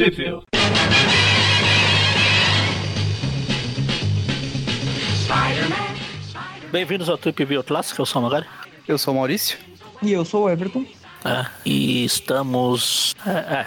Trip Bem-vindos ao Trip View Clássico, eu sou o Magari. Eu sou o Maurício. E eu sou o Everton. É, e estamos é, é,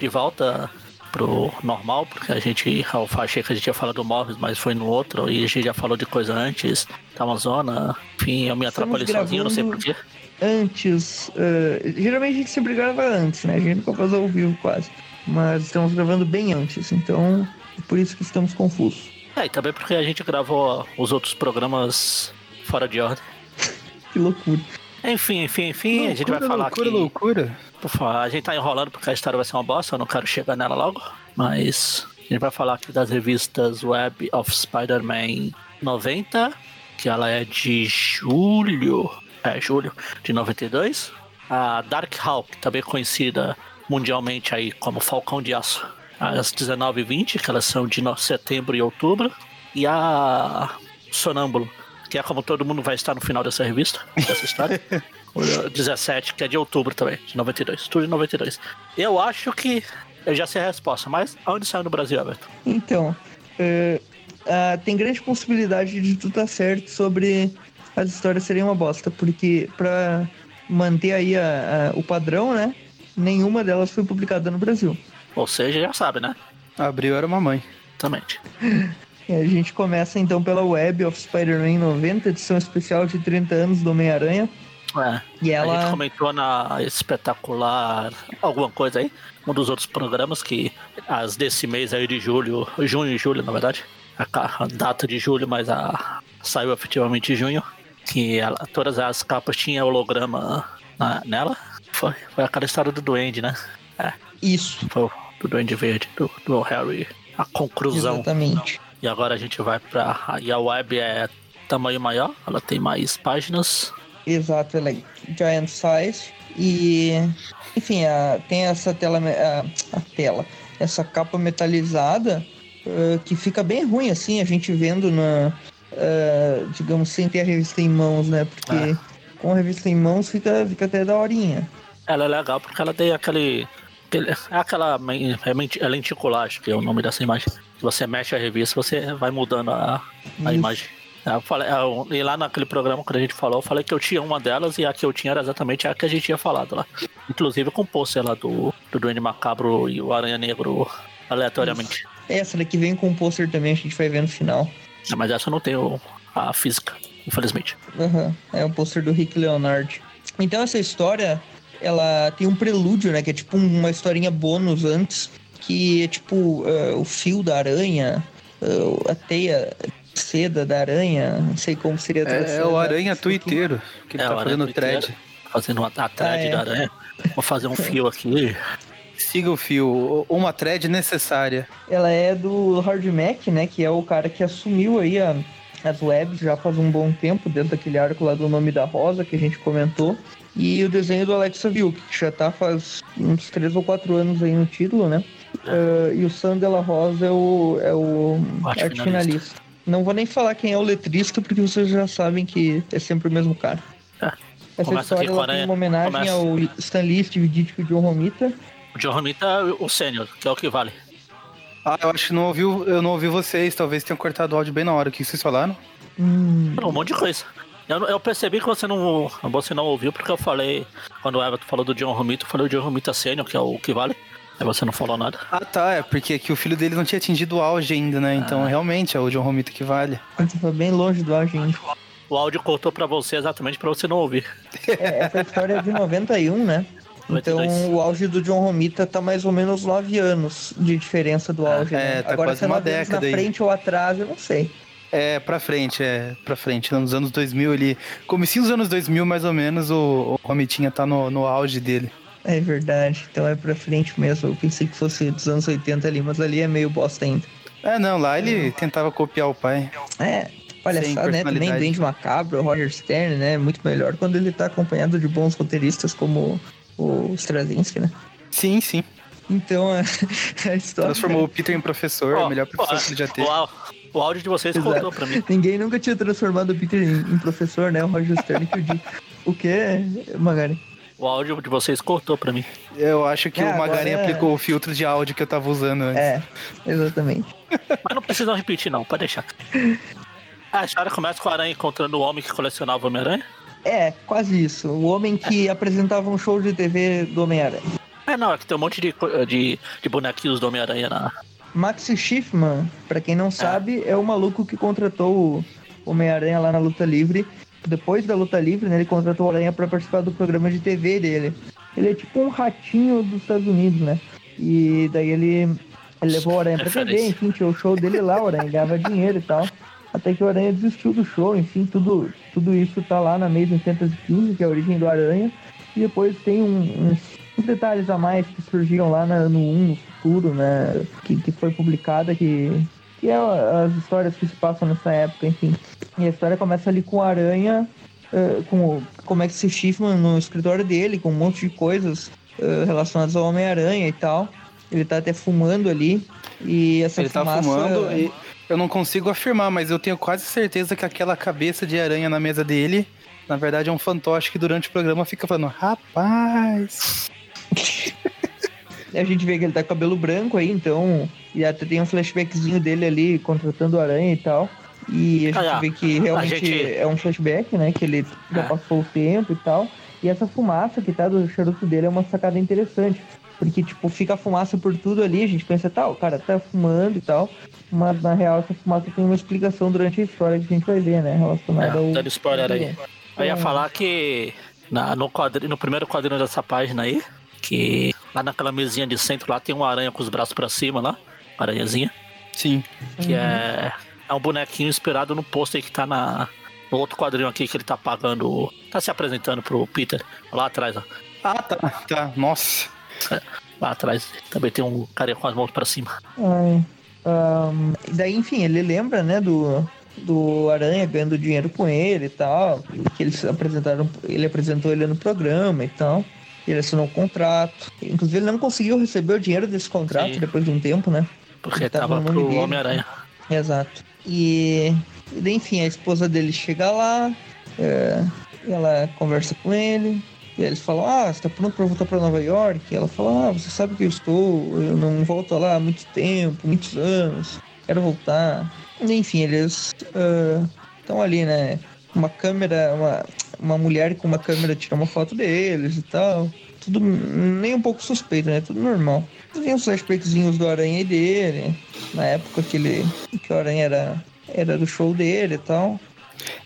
de, volta pro normal, porque a gente, eu achei que a gente ia falar do móveis, mas foi no outro, e a gente já falou de coisa antes, da Amazônia, enfim, eu me atrapalhei sozinho, não sei porquê. Antes, uh, geralmente a gente sempre grava antes, né? A gente nunca faz ao vivo quase. Mas estamos gravando bem antes, então é por isso que estamos confusos. É, e também porque a gente gravou os outros programas fora de ordem. que loucura. Enfim, enfim, enfim, loucura, a gente vai falar loucura, aqui. Loucura, loucura. A gente tá enrolando porque a história vai ser uma bosta, eu não quero chegar nela logo. Mas a gente vai falar aqui das revistas Web of Spider-Man 90, que ela é de julho. É, julho de 92. A Dark Hawk, também conhecida mundialmente aí como Falcão de Aço, às 19h20, que elas são de setembro e outubro. E a Sonâmbulo, que é como todo mundo vai estar no final dessa revista, dessa história. o 17, que é de outubro também, de 92. Tudo de 92. Eu acho que eu já sei a resposta, mas aonde saiu no Brasil, Everton? Então, uh, uh, tem grande possibilidade de tudo estar certo sobre as histórias serem uma bosta, porque para manter aí a, a, o padrão, né? Nenhuma delas foi publicada no Brasil. Ou seja, já sabe, né? Abril era mamãe. Exatamente. E a gente começa então pela Web of Spider-Man 90, edição especial de 30 anos do Homem-Aranha. É. E ela... A gente comentou na espetacular alguma coisa aí, um dos outros programas que as desse mês aí de julho, junho e julho, na verdade, a, data de julho, mas a saiu efetivamente em junho, que ela, todas as capas tinham holograma na, nela. Foi, foi aquela história do Duende, né? É. Isso. Foi do Duende Verde, do, do Harry, a conclusão. Exatamente. E agora a gente vai pra. E a web é tamanho maior, ela tem mais páginas. Exato, ela é giant size. E, enfim, a, tem essa tela, a, a tela, essa capa metalizada uh, que fica bem ruim, assim, a gente vendo na, uh, digamos, sem ter a revista em mãos, né? Porque é. com a revista em mãos fica, fica até da horinha. Ela é legal porque ela tem aquele. É aquela é lenticular, acho que é o nome dessa imagem. Se você mexe a revista, você vai mudando a, a imagem. Eu falei, eu, e lá naquele programa que a gente falou, eu falei que eu tinha uma delas e a que eu tinha era exatamente a que a gente tinha falado lá. Inclusive com o pôster lá do, do Duende Macabro e o Aranha Negro aleatoriamente. Essa daqui vem com o pôster também, a gente vai ver no final. É, mas essa não tem o, a física, infelizmente. Uhum. É o pôster do Rick Leonard. Então essa história, ela tem um prelúdio, né? Que é tipo uma historinha bônus antes, que é tipo uh, o fio da aranha, uh, a teia seda da aranha, não sei como seria a É, é o aranha tuiteiro, que ele é, tá fazendo thread. Fazendo a, a thread ah, é. da aranha. Vou fazer um fio aqui. Siga o fio, uma thread necessária. Ela é do Hard Mac, né? Que é o cara que assumiu aí a, as webs já faz um bom tempo, dentro daquele arco lá do Nome da Rosa que a gente comentou. E o desenho do Alexa Vilk, que já tá faz uns 3 ou 4 anos aí no título, né? Uh, e o Sam Della Rosa é o, é o arte, finalista. finalista. Não vou nem falar quem é o letrista, porque vocês já sabem que é sempre o mesmo cara. É. Essa Começa história ela tem uma homenagem Começa. ao Stan Lee, Steve Ditko e o John Romita. O John Romita é o sênior, que é o que vale. Ah, eu acho que não ouvi, eu não ouvi vocês, talvez tenham cortado o áudio bem na hora. O que vocês falaram? Hum. Um monte de coisa. Eu, eu, percebi que você não, você não ouviu, porque eu falei, quando o Everton falou do John Romita, eu falei o John Romita sênior, que é o que vale. Aí você não falou nada. Ah, tá. É porque que o filho dele não tinha atingido o auge ainda, né? Então, ah. realmente, é o John Romita que vale. Você foi bem longe do auge ainda. O áudio cortou pra você exatamente pra você não ouvir. É, essa história é de 91, né? 92. Então o auge do John Romita tá mais ou menos 9 anos de diferença do ah, auge. É, né? tá Agora, quase se é uma década na aí. frente ou atrás, eu não sei. É, pra frente, é, pra frente. Nos anos 2000 ali, comecinho dos anos 2000 mais ou menos, o, o Romitinha tá no, no auge dele. É verdade, então é pra frente mesmo. Eu pensei que fosse dos anos 80 ali, mas ali é meio bosta ainda. É, não, lá ele tentava copiar o pai. É, palhaçada, né? Também Dente Macabro, Roger Stern, né? Muito melhor quando ele tá acompanhado de bons roteiristas como o Straczynski, né? Sim, sim. Então, a, a história... Transformou o Peter em professor, oh, o melhor professor oh, que ele já teve. Uau. O áudio de vocês Exato. contou pra mim. Ninguém nunca tinha transformado o Peter em, em professor, né? O Roger Stern que o disse. O que, Magari? O áudio de vocês cortou pra mim. Eu acho que É, o agora Magarin é- aplicou o filtro de áudio que eu tava usando antes. É, exatamente. Mas não precisa repetir, não, pode deixar. A história começa com a aranha encontrando o homem que colecionava Homem-Aranha. É, quase isso. O homem que apresentava um show de TV do Homem-Aranha. É, não, é que tem um monte de, de, de bonequinhos do Homem-Aranha na. Max Schiffman, pra quem não sabe, é o maluco que contratou o Homem-Aranha lá na luta livre. Depois da luta livre, né, ele contratou o Aranha pra participar do programa de TV dele. Ele é tipo um ratinho dos Estados Unidos, né? E daí ele, ele levou o Aranha pra TV, enfim, tinha o show dele lá, o Aranha ganhava dinheiro e tal. Até que o Aranha desistiu do show, enfim, tudo, tudo isso tá lá na Amazing Fantasy 15, que é a origem do Aranha. E depois tem um- uns, uns detalhes a mais que surgiram lá na- no 1, no futuro, né? Que, que foi publicada, que, que é as histórias que se passam nessa época, enfim. E a história começa ali com o Aranha, eh, com o como é que se Schiffman no escritório dele, com um monte de coisas eh, relacionadas ao Homem-Aranha e tal. Ele tá até fumando ali. E essa Ele tá fumaça... fumando e eu não consigo afirmar, mas eu tenho quase certeza que aquela cabeça de aranha na mesa dele, na verdade é um fantoche que durante o programa fica falando, rapaz. A gente vê que ele tá com cabelo branco aí, então. E até tem um flashbackzinho dele ali contratando o aranha e tal. E a gente Ah, vê que realmente gente- é um flashback, né? Que ele já É. passou o tempo e tal. E essa fumaça que tá do charuto dele é uma sacada interessante. Porque, tipo, fica a fumaça por tudo ali, a gente pensa, tá, o cara tá fumando e tal. Mas na real essa fumaça tem uma explicação durante a história que a gente vai ver, né? É, Relacionada ao. dando spoiler aí. Eu ia falar que na- no, no primeiro quadrinho dessa página aí, que lá naquela mesinha de centro lá tem uma aranha com os braços pra cima lá, aranhazinha, Sim. que é, é um bonequinho inspirado no pôster que tá na, no outro quadrinho aqui que ele tá pagando, tá se apresentando pro Peter, lá atrás, ó. Ah, tá, tá. Nossa. Lá atrás também tem um carinha com as mãos pra cima. Ai, e daí, enfim, ele lembra, né, do, do Aranha ganhando dinheiro com ele e tal. Que eles apresentaram, ele apresentou ele no programa e tal. Ele assinou um contrato. Inclusive, ele não conseguiu receber o dinheiro desse contrato Sim. depois de um tempo, né? Porque Tava tava no. Homem-Aranha. Exato. E, enfim, a esposa dele chega lá, é, ela conversa com ele, e eles falam, ah, você tá pronto pra voltar pra Nova York? E ela fala, ah, você sabe que eu estou, eu não volto lá há muito tempo, muitos anos, quero voltar. E, enfim, eles estão ali, né? Uma câmera, uma, uma mulher com uma câmera tira uma foto deles e tal. Tudo nem um pouco suspeito, né? Tudo normal. Tem uns flashbackzinhos do Aranha e dele, na época que ele. que o Aranha era, era do show dele e tal.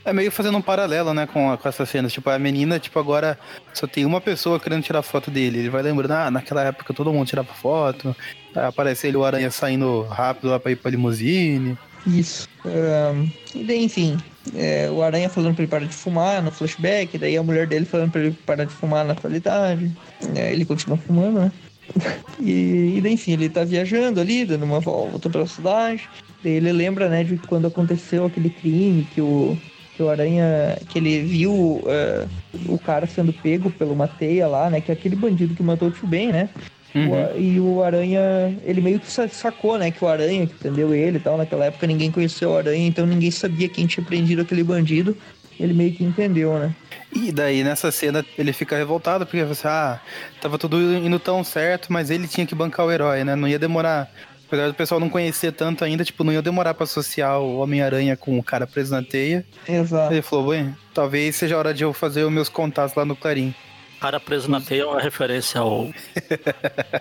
É meio fazendo um paralelo, né, com, com essas cenas. Tipo, a menina, tipo, agora só tem uma pessoa querendo tirar foto dele. Ele vai lembrando, ah, naquela época todo mundo tirava foto. Aparece ele, o aranha saindo rápido lá pra ir pra limusine. Isso. Ahn, e daí, enfim, é, o Aranha falando pra ele parar de fumar no flashback, daí a mulher dele falando pra ele parar de fumar na atualidade. É, ele continua fumando, né? E, e daí, enfim, ele tá viajando ali, dando uma volta pela cidade. Daí ele lembra, né, de quando aconteceu aquele crime que o, que o Aranha, que ele viu é, o cara sendo pego pela uma teia lá, né, que é aquele bandido que matou o Tio Ben, né? Uhum. O e o Aranha, ele meio que sa- sacou, né, que o Aranha que prendeu ele e tal, naquela época ninguém conhecia o Aranha, então ninguém sabia quem tinha prendido aquele bandido. Ele meio que entendeu, né? E daí nessa cena ele fica revoltado porque você, ah, tava tudo indo tão certo, mas ele tinha que bancar o herói, né? Não ia demorar. Apesar do pessoal não conhecer tanto ainda, tipo, não ia demorar pra associar o Homem-Aranha com o cara preso na teia. Exato. Ele falou, bem, talvez seja a hora de eu fazer os meus contatos lá no Clarim. O cara preso na teia é uma referência ao.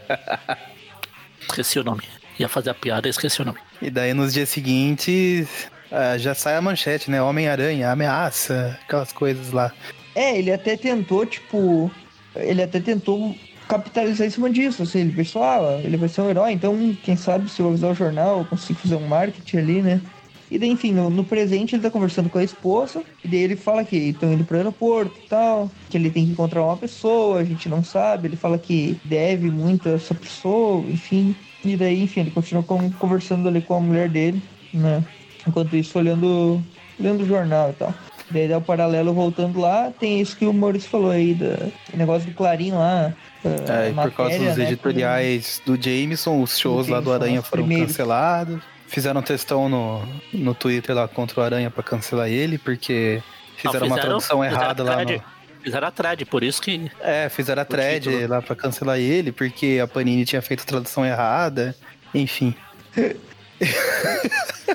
esqueci o nome. Ia fazer a piada e esqueci o nome. E daí nos dias seguintes ah, já sai a manchete, né? Homem-Aranha, ameaça, aquelas coisas lá. É, ele até tentou, tipo. Ele até tentou capitalizar em cima disso. Assim, ele pensou, ah, ele vai ser um herói, então quem sabe se eu avisar o jornal, eu consigo fazer um marketing ali, né? E daí, enfim, no, no presente ele tá conversando com a esposa, e daí ele fala que estão indo pro aeroporto e tal, que ele tem que encontrar uma pessoa, a gente não sabe, ele fala que deve muito a essa pessoa, enfim. E daí, enfim, ele continua com- conversando ali com a mulher dele, né? Enquanto isso, olhando, olhando o jornal e tal. Daí dá o paralelo voltando lá, tem isso que o Maurício falou aí, da, negócio do Clarim lá. É, e por causa matéria, dos né, editoriais do Jameson, os shows Do lá do Jameson, Aranha foram primeiros. cancelados. Fizeram um textão no, no Twitter lá contra o Aranha pra cancelar ele, porque fizeram, uma tradução fizeram errada lá no. Fizeram a thread, por isso que. É, fizeram a thread título. lá pra cancelar ele, porque a Panini tinha feito a tradução errada. Enfim.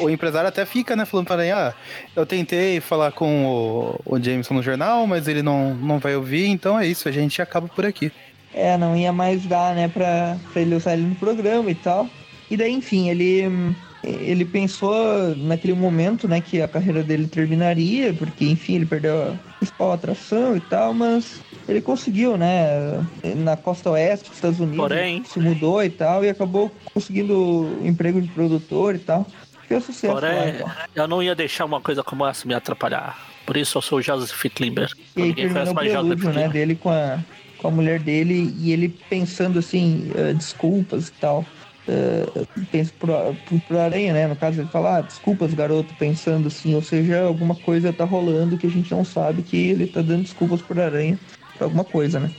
o, o empresário até fica, né, falando para ele, ah, eu tentei falar com o, o Jameson no jornal, mas ele não, não vai ouvir, então é isso, a gente acaba por aqui. É, não ia mais dar, né, pra, pra ele usar ele no programa e tal. E daí, enfim, ele, ele pensou naquele momento, né, que a carreira dele terminaria, porque, enfim, ele perdeu a principal atração e tal, mas ele conseguiu, né, na costa oeste dos Estados Unidos, Porém- se mudou e tal, e acabou conseguindo emprego de produtor e tal. Fez sucesso lá, Porém, então. eu não ia deixar uma coisa como essa me atrapalhar. Por isso eu sou o Joseph Klimber. E aí terminou o prelúdio, né, dele com a, com a mulher dele e ele pensando assim, eh, desculpas e tal. Uh, penso pro, pro, pro Aranha, né? No caso, ele fala, ah, desculpas, garoto, pensando assim, ou seja, alguma coisa tá rolando que a gente não sabe que ele tá dando desculpas pro Aranha por alguma coisa, né?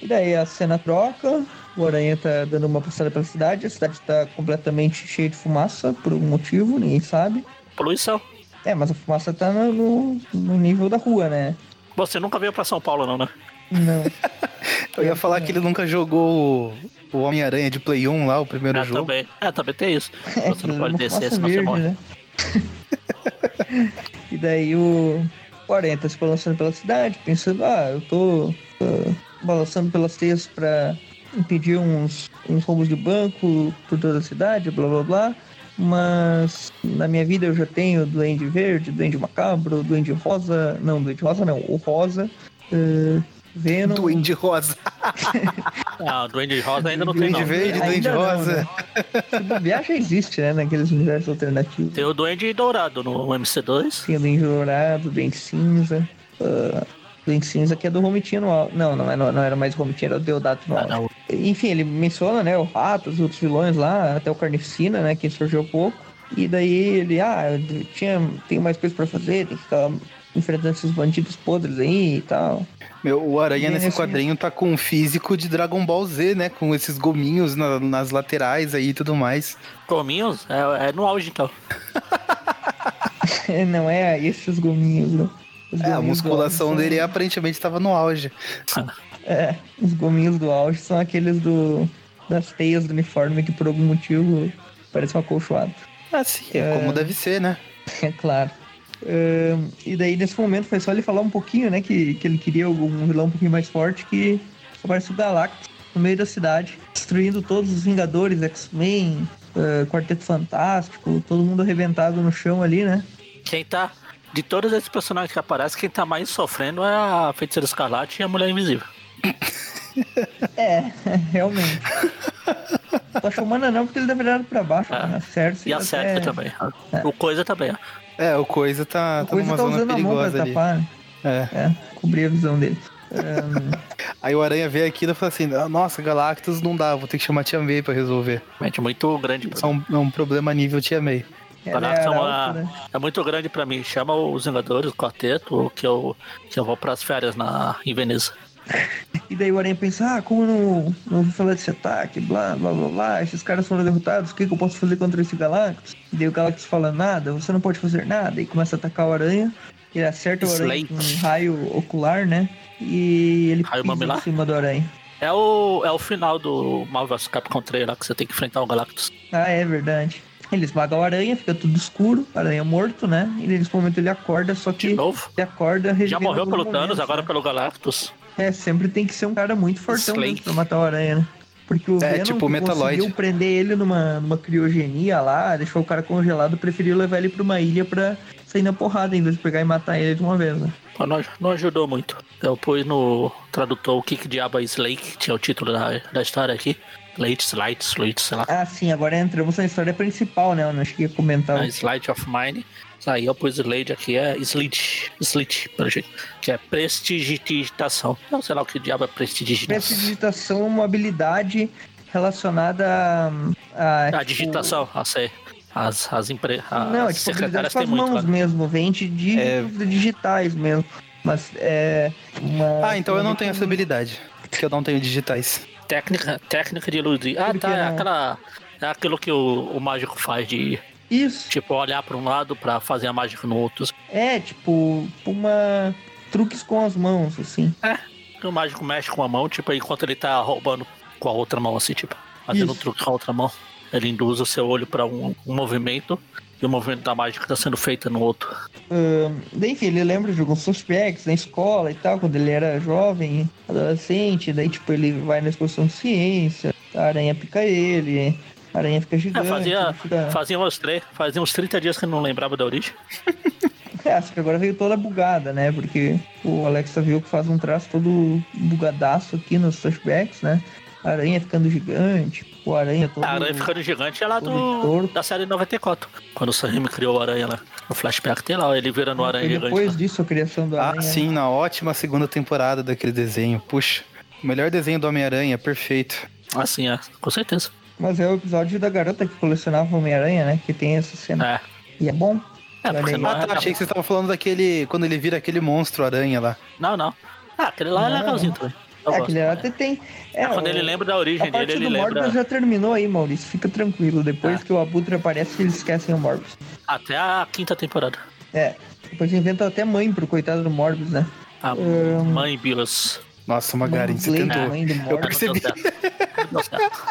E daí a cena troca, o Aranha tá dando uma passada pela cidade, a cidade tá completamente cheia de fumaça por algum motivo, ninguém sabe. Poluição. É, mas a fumaça tá no, no, no nível da rua, né? Você nunca veio pra São Paulo, não, né? Não. Eu ia falar que ele nunca jogou o, o Homem-Aranha de Play 1 lá, o primeiro É, jogo. também. É, também tem isso. É, Você não pode descer, senão você verde, morre. né? e daí o, o Aranha tá se balançando pela cidade, pensando, ah, eu tô ah, balançando pelas teias pra impedir uns, uns roubos de banco por toda a cidade, blá blá blá. Mas na minha vida eu já tenho Duende Verde, Duende Macabro, Duende Rosa. Não, Duende Rosa não, o Rosa. ah, Venom. Duende Rosa. Ah, o Duende Rosa ainda não tem, Duende não. Verde, Ainda Duende não, Rosa. né? Se bobear já existe, né? Naqueles universos alternativos. Tem o Duende Dourado no MC2. Tem o Dente Dourado, Dente Cinza. Uh, Dente Cinza que é do Romitinho no. Não, não, não, não era mais Romitinho, era o Deodato no Ah, não. Enfim, ele menciona, né, o Rato, os outros vilões lá, até o Carnificina, né, que surgiu pouco. E daí ele, ah, eu tinha, tenho mais coisas pra fazer, tem que ficar enfrentando esses bandidos podres aí e tal. Meu, o Aranha E nesse nesse- quadrinho tá com um físico de Dragon Ball Z, né? Com esses gominhos na- nas laterais aí e tudo mais. Gominhos? É, é no auge, então. não é esses gominhos, né? Os É, a gominhos musculação auge dele aparentemente tava no auge. É, os gominhos do auge são aqueles do das teias do uniforme que por algum motivo parece um acolchoado. Ah, sim, é, como deve ser, né? É claro. Ahn, e daí, nesse momento, foi só ele falar um pouquinho, né? Que, que ele queria um vilão um pouquinho mais forte, que aparece o Galactus no meio da cidade, destruindo todos os Vingadores, X-Men, ah, Quarteto Fantástico, todo mundo arrebentado no chão ali, né? Quem tá. De todos esses personagens que aparecem, quem tá mais sofrendo é a Feiticeira Escarlate e a Mulher Invisível. É, realmente. Tô chamando não, porque ele deve virar pra baixo, Ah, né? Cersei E a até- também. O Coisa também. É, o Coisa tá, A tá coisa numa tá zona usando a mão pra perigosa ali. tapar, né? É. É, cobrir a visão dele. Aí o Aranha vê aquilo e fala assim: "Ah, Nossa, Galactus não dá, vou ter que chamar a Tia May pra resolver. Realmente muito grande. é um, é um problema nível Tia May. Galactus é, uma- né? é muito grande pra mim. Chama os Vingadores, o quarteto, que eu, que eu vou pras férias na, em Veneza. E daí o Aranha pensa, ah, como eu não, não ouvi falar desse ataque, blá, blá, blá, blá, esses caras foram derrotados, o que, que eu posso fazer contra esse Galactus? E daí o Galactus fala, nada, você não pode fazer nada, e começa a atacar o Aranha, ele acerta o Aranha Slate. com um raio ocular, né? E ele Raio pisa mamilar? em cima do Aranha. É o, é o final do Marvel Capcom 3 lá que você tem que enfrentar o Galactus. Ah, é verdade. Ele esmaga o Aranha, fica tudo escuro, o Aranha morto, né? E nesse momento ele acorda, só que De novo. ele acorda Já morreu pelo Thanos, momentos, agora né? pelo Galactus. É, sempre tem que ser um cara muito fortão mesmo pra matar o Aranha, né? Porque o É, Venom tipo Metaloid. conseguiu prender ele numa, numa criogenia lá, deixou o cara congelado, preferiu levar ele pra uma ilha pra sair na porrada, em vez de pegar e matar ele de uma vez, né? Não, não ajudou muito. Eu pus no tradutor o que, que diabo é Slake, que tinha o título da, da história aqui. Late, Slide, Slate, sei lá. Ah, sim, agora entramos na história principal, né? Eu não cheguei a comentar. A Slide of Mine. Aí eu pus Slade aqui, é Slit, Slit, pelo jeito. Que é prestidigitação. Não sei lá o que diabo é prestidigitação. Prestidigitação é uma habilidade relacionada a. a, A tipo, digitação, a ser. As, as, empre... as Não, é tipo habilidade secretárias com têm as muito mãos lá. mesmo, vem de dígitos digitais mesmo. Mas é. Uma, Ah, então eu não tenho essa habilidade. Porque eu não tenho digitais. Técnica, técnica de iludir. Ah, tá. É não- aquela. É aquilo que o, o mágico faz de Isso. Tipo, olhar pra um lado pra fazer a mágica no outro. É, tipo, uma. truques com as mãos, assim. O mágico mexe com a mão, tipo, enquanto ele tá roubando com a outra mão, assim, tipo, fazendo um truque com a outra mão. Ele induz o seu olho pra um, um movimento e o movimento da mágica tá sendo feito no outro. Daí, enfim, ele lembra de alguns suspects na escola e tal, quando ele era jovem, adolescente. Daí, tipo, ele vai na exposição de ciência, a aranha pica ele, a aranha fica É, gigante. fazia, ele fica- fazia, uns três, fazia uns 30 dias que eu não lembrava da origem. É, acho que agora veio toda bugada, né? Porque o Alexa viu que faz um traço todo bugadaço aqui nos flashbacks, né? A aranha ficando gigante, o aranha todo. A aranha ficando gigante é lá do, torto. da série 94. Quando o Sam criou a aranha lá. No flashback tem lá, ele vira no aranha gigante. depois lá. disso a criação do aranha. Ah, sim, na ótima segunda temporada daquele desenho. Puxa, o melhor desenho do Homem-Aranha, perfeito. Assim, é, com certeza. Mas é o episódio da garota que colecionava Homem-Aranha, né? Que tem essa cena. É. E é bom. É, porque não Ah, é. tá, achei que vocês estavam falando daquele. Quando ele vira aquele monstro aranha lá. Não, não. Ah, aquele lá é Não. legalzinho também. É, aquele né? até tem. É, É, quando o- ele lembra da A origem parte dele, do ele Morbius lembra. já terminou aí, Maurício. Fica tranquilo. Depois Ah. que o Abutre aparece, eles esquecem o Morbius. Até a quinta temporada. É. Depois inventam até mãe pro coitado do Morbius, né? A Ahn. mãe Bills. Nossa, Magarin, você tentou. Eu percebi. deu certo. Não deu certo.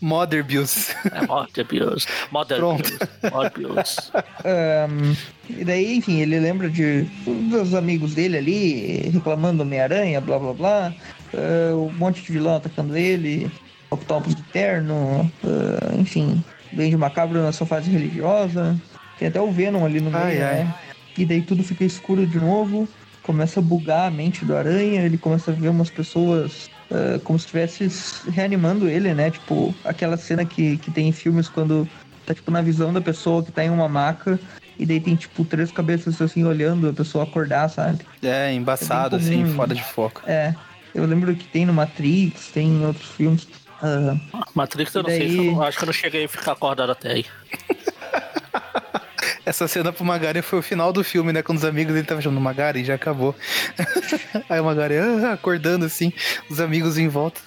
Mother Bills. É Mother Bills. Mother Pronto. Bills. Mother Bills. Ahn, e daí, enfim, ele lembra de dos amigos dele ali, reclamando do Homem-Aranha, blá blá blá. Ah, um monte de vilão atacando ele, Octopus de terno, ah, enfim, Duende Macabro na sua fase religiosa. Tem até o Venom ali no meio, Ai, ai. né? E daí tudo fica escuro de novo, começa a bugar a mente do Aranha, ele começa a ver umas pessoas ah, como se estivesse reanimando ele, né? Tipo, aquela cena que, que tem em filmes quando tá tipo na visão da pessoa que tá em uma maca e daí tem tipo três cabeças assim olhando a pessoa acordar, sabe? É, embaçado, É bem comum. assim, fora de foco. É, eu lembro que tem no Matrix, tem em outros filmes. Ah, Matrix, eu não sei. eu não- acho que eu não cheguei a ficar acordado até aí. Essa cena pro Magari foi o final do filme, né? Quando os amigos dele estavam chamando Magari, já acabou. Aí o Magari ah, acordando assim, os amigos em volta.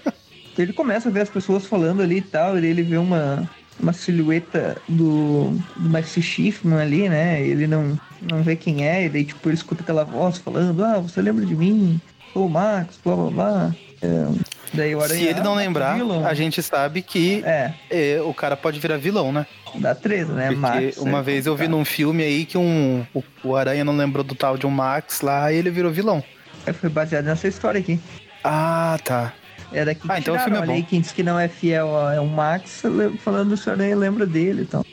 ele começa a ver as pessoas falando ali e tal, e daí ele vê uma, uma silhueta do, do Maxi Schiffman ali, né? Ele não, não vê quem é, e daí tipo ele escuta aquela voz falando, ah, você lembra de mim? Sou o Max, blá blá blá. É, daí o Aranha, Se ele não "Ah, lembrar, vilão." a gente sabe que É, é, o cara pode virar vilão, né? dá três, né? Porque Max, uma é vez eu vi num filme aí que um, o, o Aranha não lembrou do tal de um Max lá e ele virou vilão. É, Foi baseado nessa história aqui. Ah, tá. É daqui que Ah, então o filme é bom. aí, quem diz que não é fiel a- é o Max, falando se o Aranha lembra dele e tal.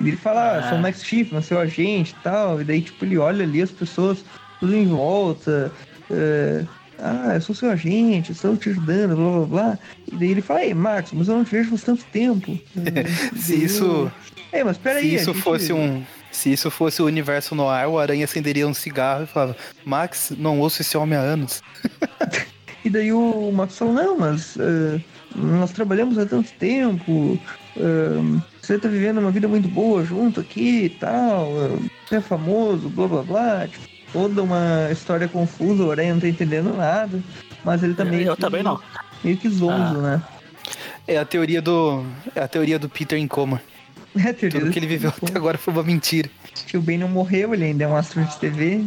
E ele fala, ah, sou o Max Schiffman, seu agente e tal. E daí, tipo, ele olha ali as pessoas tudo em volta. é, ah, eu sou seu agente, estou te ajudando, blá blá blá. E daí ele fala, ei, Max, mas eu não te vejo faz tanto tempo. Se isso, Ei, mas peraí. se isso gente- fosse um. Se isso fosse o universo no ar, o Aranha acenderia um cigarro e falava: Max, não ouço esse homem há anos. E daí o Max falou, não, mas eh, nós trabalhamos há tanto tempo, eh, você tá vivendo uma vida muito boa junto aqui e tal, eh, você é famoso, blá blá blá, tipo, toda uma história confusa, o Aranha não tá entendendo nada, mas ele tá meio eu que, também não. meio que zonzo, né? É a teoria do. É a teoria do Peter em coma. É, teoria Tudo que ele viveu até agora foi uma mentira. Tio Ben não morreu, ele ainda é um astro de TV.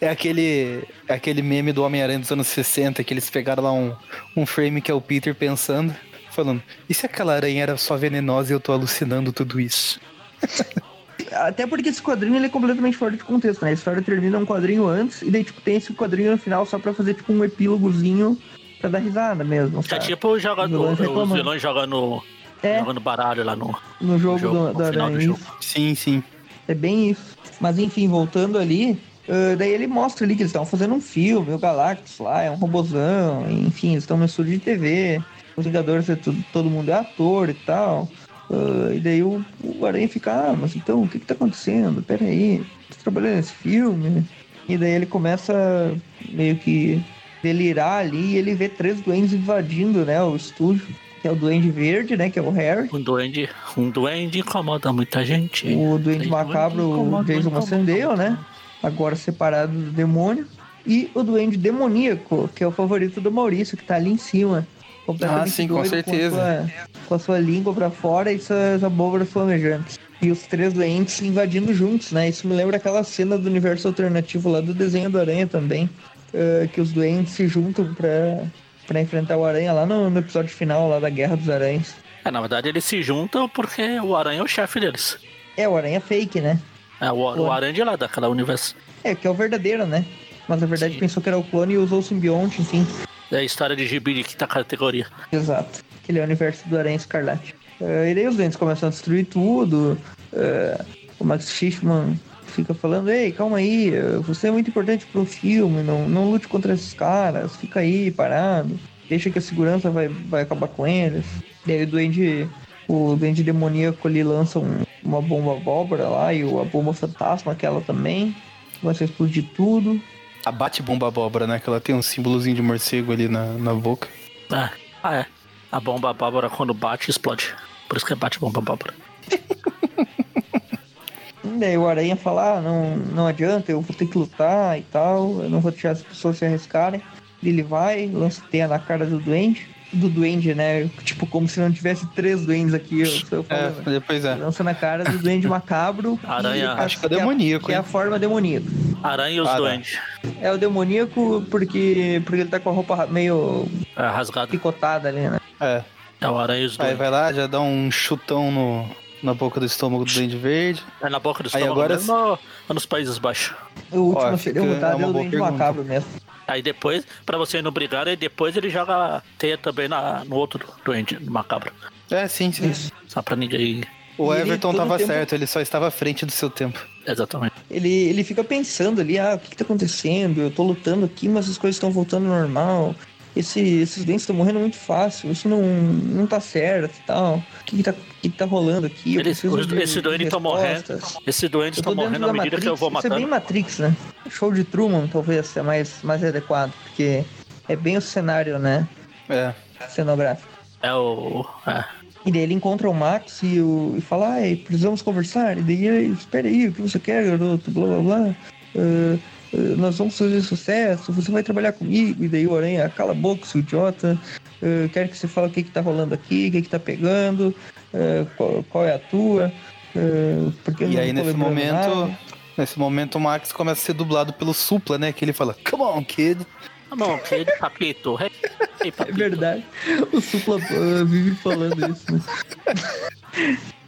É aquele, é aquele meme do Homem-Aranha dos anos 60, que eles pegaram lá um, um frame que é o Peter pensando, falando: e se aquela aranha era só venenosa e eu tô alucinando tudo isso? Até porque esse quadrinho ele é completamente fora de contexto, né? A história termina um quadrinho antes e daí, tipo, tem esse quadrinho no final só pra fazer, tipo, um epílogozinho pra dar risada mesmo, É sabe? tipo joga, Os vilões jogando, É, jogando baralho lá no, no jogo, jogo, do, no da final do jogo. Sim, sim. É bem isso. Mas enfim, voltando ali, ah, daí ele mostra ali que eles estão fazendo um filme, o Galactus lá é um robozão, enfim, eles estão no estúdio de TV, os Vingadores é tudo, todo mundo é ator e tal. Ah, e daí o, o Aranha fica, ah, mas então, o que que tá acontecendo? Pera aí, você trabalhando nesse filme? E daí ele começa meio que delirar ali e ele vê três duendes invadindo, né, o estúdio. Que é o Duende Verde, né? Que é o Harry. Um duende, um duende incomoda muita gente. O Duende Macabro, o Jason incomodam. Macendale, né? Agora separado do demônio. E o Duende Demoníaco, que é o favorito do Maurício, que tá ali em cima. Completamente Ah, sim, com certeza. Com a, sua, com a sua língua pra fora e suas abóboras flamejantes. E os três doentes invadindo juntos, né? Isso me lembra aquela cena do universo alternativo lá do desenho do Aranha também. eh, que os doentes se juntam pra, pra enfrentar o Aranha lá no, no episódio final lá da Guerra dos Aranhas. É, na verdade, eles se juntam porque o Aranha é o chefe deles. É, o Aranha fake, né? É, o, o Aranha de lá, daquela universo. É, que é o verdadeiro, né? Mas na verdade Sim. pensou que era o clone e usou o simbionte, enfim. É a história de gibi de quinta categoria. Exato. Aquele é o universo do Aranha Escarlate. Eh, e daí os dentes começam a destruir tudo. eh, o Max Schiffman fica falando, ei, calma aí, eh, você é muito importante pro filme, não, não lute contra esses caras, fica aí parado, deixa que a segurança vai, vai acabar com eles. Daí o duende, o duende demoníaco ali lança um- uma bomba abóbora lá e o- a bomba fantasma, aquela também. Começa a explodir tudo. A bate-bomba abóbora, né? Que ela tem um símbolozinho de morcego ali na, na boca. É. Ah, é. A bomba abóbora, quando bate, explode. Por isso que é bate bomba abóbora. Daí o Aranha fala, ah, não, não adianta, eu vou ter que lutar e tal, eu não vou deixar as pessoas se arriscarem. Ele vai, lança teia na cara do duende, do duende, né? Tipo, como se não tivesse três duendes aqui, eu, eu É, depois é. Lança na cara do duende macabro. Aranha, acho que é a- demoníaco, Que é a forma demoníaca. Aranha e os tá. duendes. É o demoníaco porque, porque ele tá com a roupa meio É, rasgado. picotada ali, né? É. É o aranha e os Aí duendes. vai lá, já dá um chutão no, na boca do estômago do Duende Verde. É na boca do Aí estômago agora- mesmo ou ou nos Países Baixos? O último Ó, a ser fica- derrotado é é, o duende macabro mesmo. Aí depois, pra você não brigar, e depois ele joga teia também na, no outro duende macabro. É, sim, sim. Isso. Só pra ninguém. O E ele Everton todo tava tempo- certo, ele só estava à frente do seu tempo. Exatamente. Ele, ele fica pensando ali, ah, o que, que tá acontecendo? Eu tô lutando aqui, mas as coisas estão voltando ao normal. Esse, esses dentes estão morrendo muito fácil, isso não, não tá certo e tal. O que, que, tá, que, tá rolando aqui? Eu Eles- os- de- esse duende de tá morrendo. tô estão dentro morrendo à da medida Matrix. que eu vou Isso é matando. bem Matrix, né? Show de Truman talvez é mais, mais adequado, porque é bem o cenário, né? É. Cenográfico. É o. É. E daí ele encontra o Max e, o, e fala, ai, precisamos conversar. E daí ele, espera aí, o que você quer, garoto? Blá blá blá. Ah, ah, nós vamos fazer sucesso, você vai trabalhar comigo. E daí o Aranha, cala a boca, seu idiota. Ah, quero que você fale o que, que tá rolando aqui, o que, que tá pegando, ah, qual, qual é a tua. ah, porque eu E aí nesse momento, nada." nesse momento o Max começa a ser dublado pelo Supla, né? Que ele fala, come on, kid. Tá bom, querido papito. Hey, hey, É papito. verdade. O Supla ah, vive falando isso, né?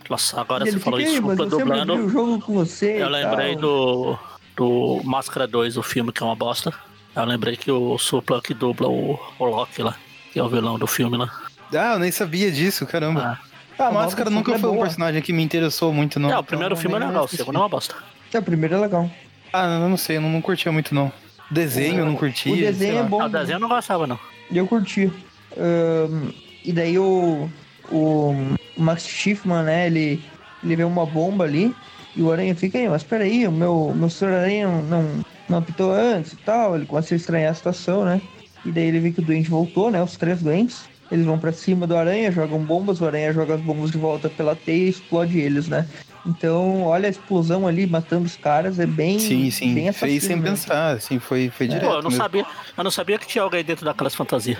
Nossa, agora E você ele falou isso, "Ei, mas dupla eu abri dublando. o jogo com você. Eu lembrei tal." do. do Máscara 2, o filme que é uma bosta. Eu lembrei que o Supla que dubla o, o Loki lá, que é o vilão do filme lá. Ah, eu nem sabia disso, caramba. Ah. Ah, a A nova Máscara nunca é foi um boa. personagem que me interessou muito, não. é, o primeiro Então, filme é legal, o assisti. segundo é uma bosta. É, o primeiro é legal. Ah, eu não sei, eu não, não curtia muito, não. Desenho, eu não curtia. O desenho é bom. Ah, o desenho eu não gostava, não. Eu curti. Ahn, e daí o, o Max Schiffman, né, ele, ele vê uma bomba ali e o Aranha fica aí, mas peraí, o meu, meu senhor Aranha não, não, não apitou antes e tal. Ele começa a estranhar a situação, né? E daí ele vê que o doente voltou, né? Os três doentes. Eles vão pra cima do Aranha, jogam bombas, o Aranha joga as bombas de volta pela teia e explode eles, né? Então, olha a explosão ali matando os caras, é bem. Sim, sim. Bem Fez sem né? pensar, assim, foi, foi direto. Pô, eu não mesmo. sabia. Eu não sabia que tinha alguém dentro daquelas fantasias.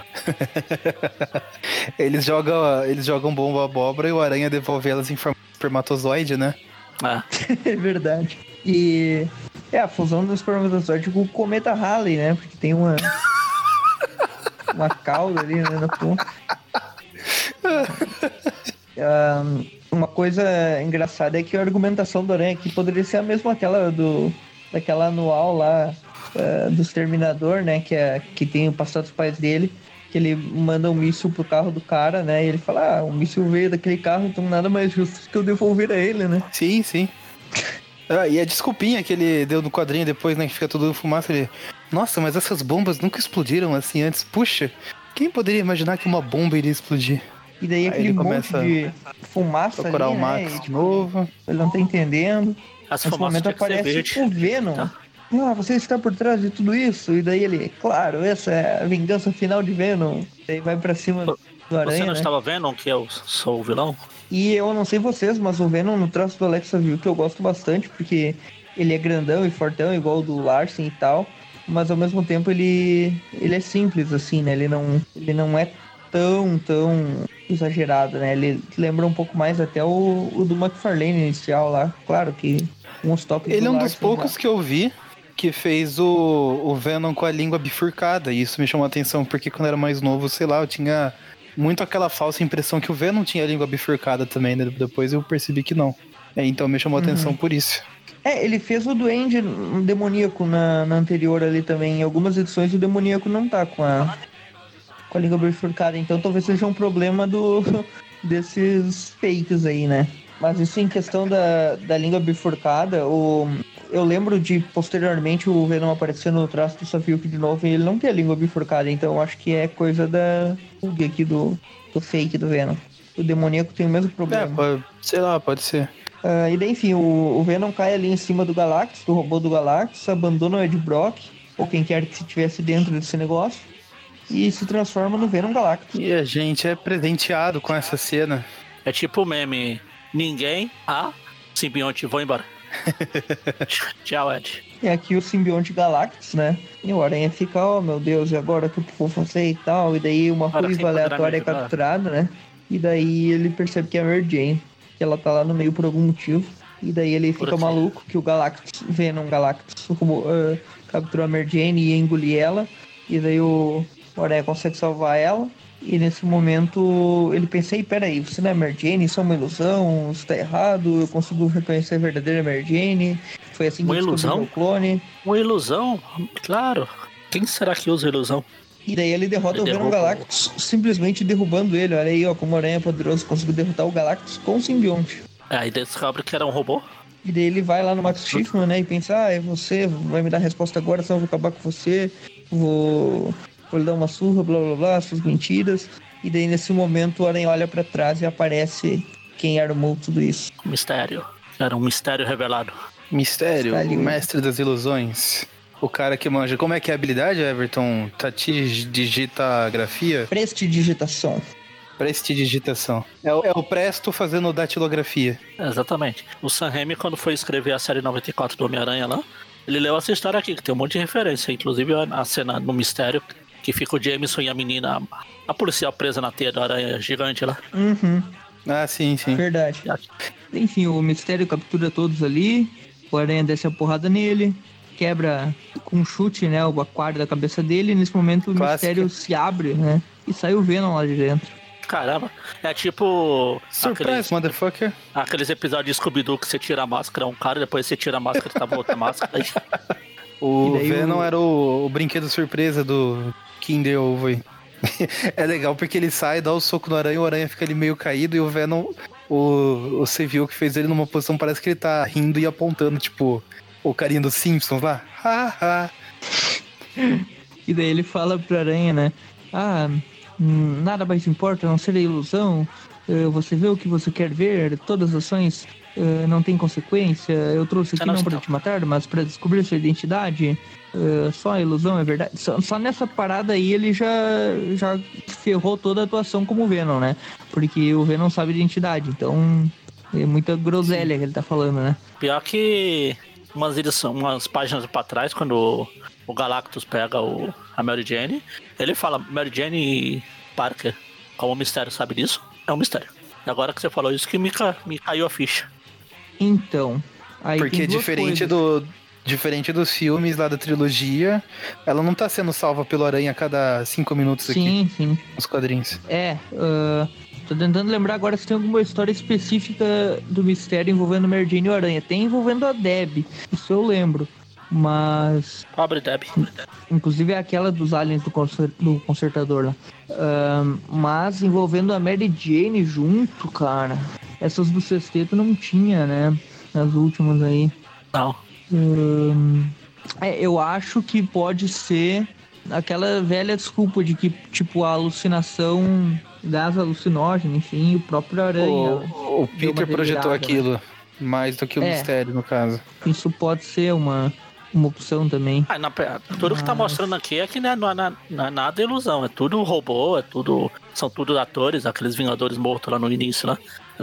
Eles jogam, eles jogam bomba abóbora e o aranha devolve elas em forma de espermatozoide, né? É. É verdade. E é a fusão do espermatozoide com o cometa Halley, né? Porque tem uma uma cauda ali né, na ponta. Ahn, uma coisa engraçada é que a argumentação do Aranha aqui poderia ser a mesma aquela do daquela anual lá ah, do Exterminador, né? Que, é, que tem o passado dos pais dele. Que ele manda um míssil pro carro do cara, né? E ele fala, ah, o míssil veio daquele carro, então nada mais justo que eu devolver a ele, né? Sim, sim. Ah, e a desculpinha que ele deu no quadrinho depois, né? Que fica tudo fumaça. Ele, Nossa, mas essas bombas nunca explodiram assim antes. Puxa, quem poderia imaginar que uma bomba iria explodir? E daí Aí aquele ele monte começa de fumaça Procurar ali, o né? Max E, de novo. ele não tá entendendo. As Nesse fumaças momento aparece o Venom. Tá. Ah, você está por trás de tudo isso? E daí ele, claro, essa é a vingança final de Venom. Daí vai pra cima do Você Aranha, não né? estava vendo que eu sou o vilão? E eu não sei vocês, mas o Venom no traço do Alexa viu que eu gosto bastante, porque ele é grandão e fortão, igual o do Larsen e tal. Mas ao mesmo tempo ele, ele é simples, assim, né? Ele não, ele não é tão, tão exagerado, né? Ele lembra um pouco mais até o, o do McFarlane inicial lá. Claro que uns toques Ele é um dos poucos lá. que eu vi que fez o, o Venom com a língua bifurcada. E isso me chamou a atenção, porque quando eu era mais novo, sei lá, eu tinha muito aquela falsa impressão que o Venom tinha a língua bifurcada também, né? Depois eu percebi que não. É, então me chamou a atenção por isso. É, ele fez o Duende demoníaco na, na anterior ali também. Em algumas edições o demoníaco não tá com a, com a língua bifurcada. Então talvez seja um problema do, desses fakes aí, né? Mas isso em questão da, da língua bifurcada, o, eu lembro de posteriormente o Venom aparecer no traço do Safiuk de novo e ele não tem a língua bifurcada. Então eu acho que é coisa da bug aqui do, do fake do Venom. O demoníaco tem o mesmo É, problema. pode, sei lá, pode ser. Ah, e daí, enfim, o, o Venom cai ali em cima do Galactus, do robô do Galactus, abandona o Ed Brock, ou quem quer que estivesse dentro desse negócio, e se transforma no Venom Galactus. E a gente é presenteado com essa cena. É tipo o meme. Ninguém, ah, simbionte, vou embora. Tchau, Ed. E aqui o simbionte Galactus, né? E o Aranha fica, oh meu Deus, e agora o que eu vou fazer e tal? E daí uma ruiva aleatória é capturada, né? E daí ele percebe que é a Mary Jane, que ela tá lá no meio por algum motivo. E daí ele fica maluco que o Galactus, Venom Galactus, como, ah, capturou a Mary Jane e ia engolir ela. E daí o, o Aranha consegue salvar ela. E nesse momento ele pensa, ei, peraí, você não é Mary Jane, isso é uma ilusão, isso tá errado, eu consigo reconhecer a verdadeira Mary Jane. Foi assim que Uma eu ilusão? meu clone. Uma ilusão? Claro. Quem será que usa ilusão? E daí ele derrota Ele o Venom o- Galactus, simplesmente derrubando ele. Olha aí, ó, como o Aranha é poderoso, conseguiu derrotar o Galactus com o simbionte. Aí descobre que era um robô. E daí ele vai lá no Max Schiffman, né, e pensa, ah, é você, vai me dar a resposta agora, senão eu vou acabar com você, vou, vou lhe dar uma surra, blá blá blá, suas mentiras. E daí nesse momento o Aranha olha pra trás e aparece quem armou tudo isso. Mistério. Era um mistério revelado. Mistério, ali. o mestre das ilusões. O cara que manja. Como é que é a habilidade, Everton? Tatidigitagrafia? Prestidigitação. Prestidigitação. É, o- é o Presto fazendo datilografia. Exatamente. O Sam Raimi, quando foi escrever a série 94 do Homem-Aranha lá, ele leu essa história aqui, que tem um monte de referência. Inclusive a cena no mistério, que fica o Jameson e a menina, a policial presa na teia da aranha gigante lá. Uhum, Ah, sim, sim. verdade. Enfim, o mistério captura todos ali. O Aranha desce a porrada nele. Quebra com um chute, né? O aquário da cabeça dele. E nesse momento o Clássica. mistério se abre, né? E sai o Venom lá de dentro. Caramba, é tipo Surprise, aqueles, motherfucker. aqueles episódios de Scooby-Doo que você tira a máscara, um cara, depois você tira a máscara e tava outra máscara. O Venom o- era o, o brinquedo surpresa do Kinder Ovo aí. é legal porque ele sai, dá o soco no aranha, o aranha fica ali meio caído e o Venom, o, você viu que fez ele numa posição, parece que ele tá rindo e apontando, tipo, o carinha dos Simpsons lá. Ha, ha. E daí ele fala pro Aranha, né? Ah, hum, nada mais importa a não ser a ilusão. Eh, Você vê o que você quer ver, todas as ações eh, não têm consequência. Eu trouxe Você aqui não não para te matar, mas para descobrir sua identidade. Eh, Só a ilusão é verdade. Só, só nessa parada aí ele já, já ferrou toda a atuação como Venom, né? Porque o Venom sabe identidade, então é muita groselha que ele tá falando, né? Pior que umas, edição, umas páginas pra trás, quando o, Galactus pega o, a Mary Jane, ele fala Mary Jane Parker. Como o mistério sabe disso? É um mistério. E agora que você falou isso que me, ca- me caiu a ficha. Então. Aí Porque tem duas diferente coisas. do. Diferente dos filmes lá da trilogia, ela não tá sendo salva pelo aranha a cada cinco minutos aqui Sim, sim. nos quadrinhos. É, ah, tô tentando lembrar agora se tem alguma história específica do mistério envolvendo Mary Jane e o Aranha. Tem envolvendo a Deb, isso eu lembro. Mas, Pobre Deb. inclusive é aquela dos aliens do, conser- do consertador lá. Ah, mas envolvendo a Mary Jane junto, cara. Essas do sexteto não tinha, né? As últimas aí. Não. Hum, é, eu acho que pode ser aquela velha desculpa de que, tipo, a alucinação, gás alucinógeno, enfim, o próprio aranha. O, o deu uma Peter projetou né? aquilo. Mais do que o É. mistério, no caso. Isso pode ser uma, uma opção também. Ah, na- tudo que tá Mas- mostrando aqui é que não é, não, é, não é nada ilusão. É tudo robô, é tudo. São tudo atores, aqueles Vingadores mortos lá no início, né?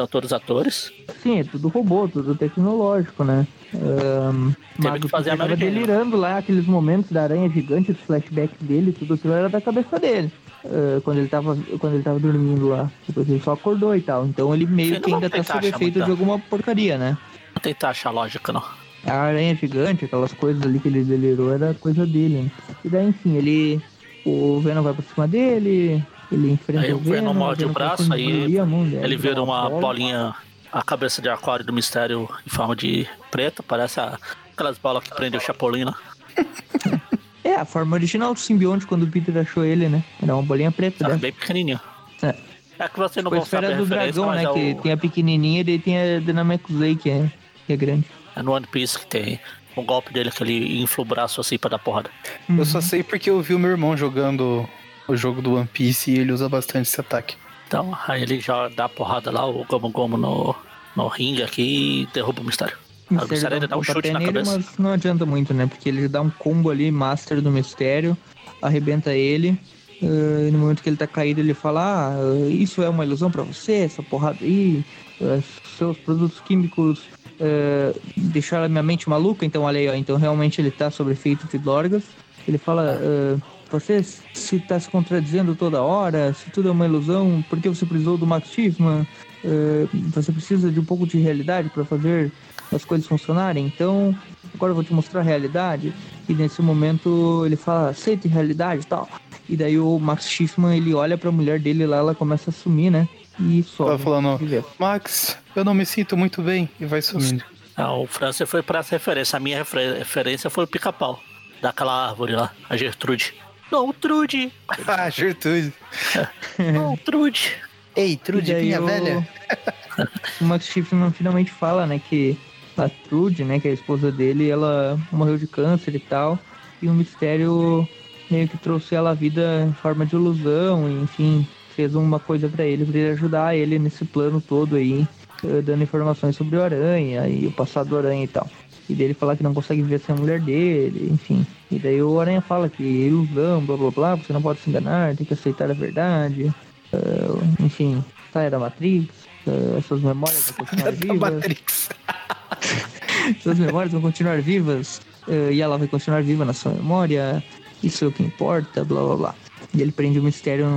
Todos atores. Sim, é tudo robô, tudo tecnológico, né? Hum, mas que fazer a tava delirando lá, aqueles momentos da aranha gigante, os flashbacks dele, tudo aquilo era da cabeça dele. uh, quando, ele tava, quando ele tava dormindo lá. Depois ele só acordou e tal. Então ele meio que ainda tá sob efeito de alguma porcaria, né? Vou tentar achar lógica, não. A aranha gigante, aquelas coisas ali que ele delirou, era coisa dele, né? E daí, enfim, ele. O Venom vai pra cima dele, ele enfrenta aí o Venom. Morde o braço, aí ele vira uma bola. bolinha, a cabeça de aquário do mistério em forma de preta, parece a, aquelas bolas que prendeu o Chapolin, né? É, a forma original do simbionte quando o Peter achou ele, né? Era uma bolinha preta. Tá bem pequenininho. É. É que você não vai saber do dragão, né? É o... Que tem a pequenininha e daí tem a Dynamicuzei, que é, que é grande. É no One Piece que tem um golpe dele que ele infla o braço assim pra dar porrada. Uhum. Eu só sei porque eu vi o meu irmão jogando o jogo do One Piece e ele usa bastante esse ataque. Então, aí ele já dá porrada lá, o Gomu Gomu no, no ringue aqui e derruba o mistério. O mistério ainda dá um chute na nele, cabeça. Mas não adianta muito, né? Porque ele dá um combo ali, master do mistério, arrebenta ele. Uh, e no momento que ele tá caído, ele fala: Ah, isso é uma ilusão para você, essa porrada aí, uh, seus produtos químicos uh, deixaram a minha mente maluca. Então, olha aí, ó, então realmente ele tá sob efeito de drogas. Ele fala: Você se tá se contradizendo toda hora, se tudo é uma ilusão, por que você precisou do Max Schiffman? você precisa de um pouco de realidade para fazer as coisas funcionarem. Então, agora eu vou te mostrar a realidade. E nesse momento ele fala, aceita realidade e tal. E daí o Max Schiffman, ele olha pra mulher dele lá, ela começa a sumir, né? E só. Tá falando, Max, eu não me sinto muito bem. E vai sumindo. Ah, o França foi pra essa referência. A minha refer referência foi o pica-pau. Daquela árvore lá, a Gertrude. Não, Trude! ah, Gertrude. não, Trude. Ei, Trude, minha o... velha. o Max Schiffman finalmente fala, né, que a Trude, né, que é a esposa dele, ela morreu de câncer e tal. E o mistério meio que trouxe ela à vida em forma de ilusão, e, enfim, fez uma coisa para ele, pra ele ajudar ele nesse plano todo aí, eh, dando informações sobre o Aranha e o passado do Aranha e tal. E dele falar que não consegue ver sem a mulher dele, enfim. E daí o Aranha fala que ilusão, blá blá blá, você não pode se enganar, tem que aceitar a verdade. Uh, enfim, saia da Matrix, uh, suas memórias vão continuar vivas. Suas memórias vão continuar vivas uh, e ela vai continuar viva na sua memória. Isso é o que importa, blá blá blá. E ele prende o mistério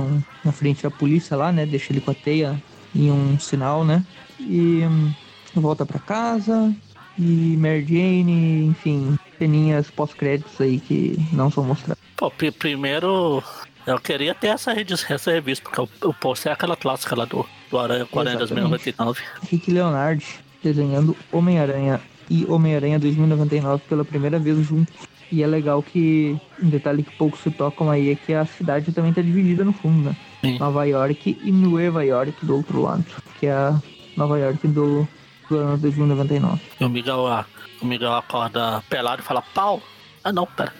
na frente da polícia lá, né? Deixa ele com a teia em um sinal, né? E um, volta para casa. E Mary Jane, enfim, ceninhas pós-créditos aí que não são mostradas. Pô, primeiro eu queria ter essa, essa revista, porque o, o post é aquela clássica lá do, do Aranha 40 2099. Rick Leonard desenhando Homem-Aranha e Homem-Aranha 2099 pela primeira vez juntos. E é legal que um detalhe que poucos se tocam aí é que a cidade também está dividida no fundo, né? Sim. Nova York e Nova York do outro lado, que é a Nova York do, do ano 2099. E o Miguel, o Miguel acorda pelado e fala pau. Ah não, pera.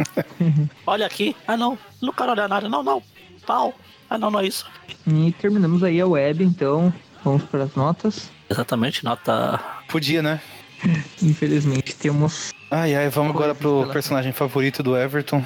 Olha aqui. Ah, não. Não quero olhar nada. Não, não. Pau. Ah, não, não é isso. E terminamos aí a web, então. Vamos para as notas. Exatamente, nota. Podia, né? Infelizmente, temos. Ai, ai, vamos agora pro personagem favorito do Everton.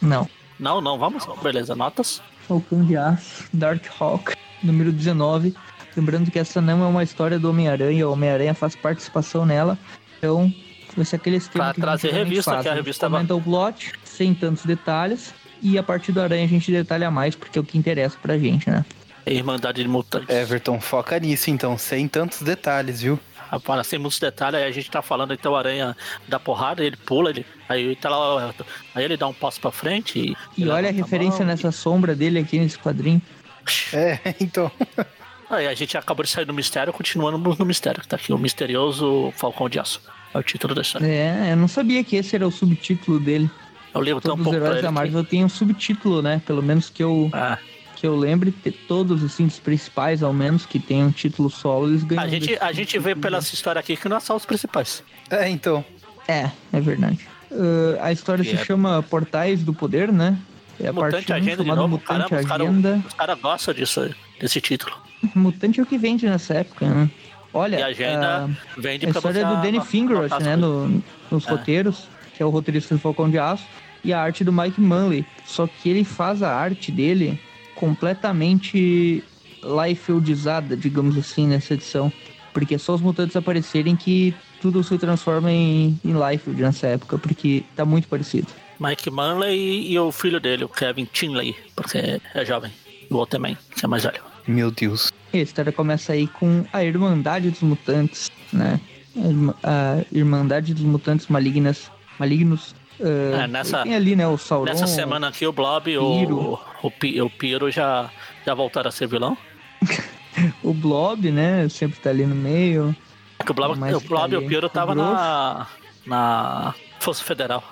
Não. Não, não, vamos. Beleza, notas. Falcão de Aço, Dark Hawk, número 19. Lembrando que essa não é uma história do Homem-Aranha, o Homem-Aranha faz participação nela. Então, vai ser aquele esquema pra que trazer revista, faz, que a revista comenta o plot, sem tantos detalhes, e a partir do Aranha a gente detalha mais, porque é o que interessa pra gente, né? Irmandade de Mutantes. Everton, foca nisso então, sem tantos detalhes, viu? Para sem muitos detalhes, aí a gente tá falando então o Aranha dá porrada, ele pula, ele, aí tá lá, aí ele dá um passo pra frente e. E olha a referência nessa e... sombra dele aqui nesse quadrinho. É, então. Aí a gente acabou de sair do mistério, continuando no mistério. Tá aqui o misterioso Falcão de Aço. É o título da história. É, eu não sabia que esse era o subtítulo dele. Eu lembro Todos um pouco os heróis da Marvel tem um subtítulo, né? Pelo menos que eu. Ah. Que eu lembre, todos assim, os principais, ao menos, que tem um título solo, eles ganham. A gente, a gente vê pela né? história aqui que não é só os principais. É, então. É, é verdade. Uh, a história se é. chama Portais do Poder, né? É a Mutante Agenda de novo. Mutante Caramba, Agenda. Os caras cara gostam disso, desse título. Mutante é o que vende nessa época, né? Olha, e a agenda uh, vende a história do Danny Fingeroth, né, no, nos é. roteiros, que é o roteirista do Falcão de Aço, e a arte do Mike Manley. Só que ele faz a arte dele completamente lifeudizada, digamos assim, nessa edição. Porque é só os mutantes aparecerem que tudo se transforma em, em Liefeld nessa época, porque tá muito parecido. Mike Manley e, e o filho dele, o Kevin Tinley, porque é jovem. E o outro também, que é mais velho. Meu Deus. E a história começa aí com a Irmandade dos Mutantes, né? A Irma- A Irmandade dos Mutantes Malignas, Malignos. ah, É, nessa- Tem ali, né, o Sauron. Nessa semana aqui, o Blob e o, o, o Piro já, já voltaram a ser vilão. O Blob, né, sempre tá ali no meio. Porque o Blob, o, Blob e ali o Piro com estavam na, na Força Federal.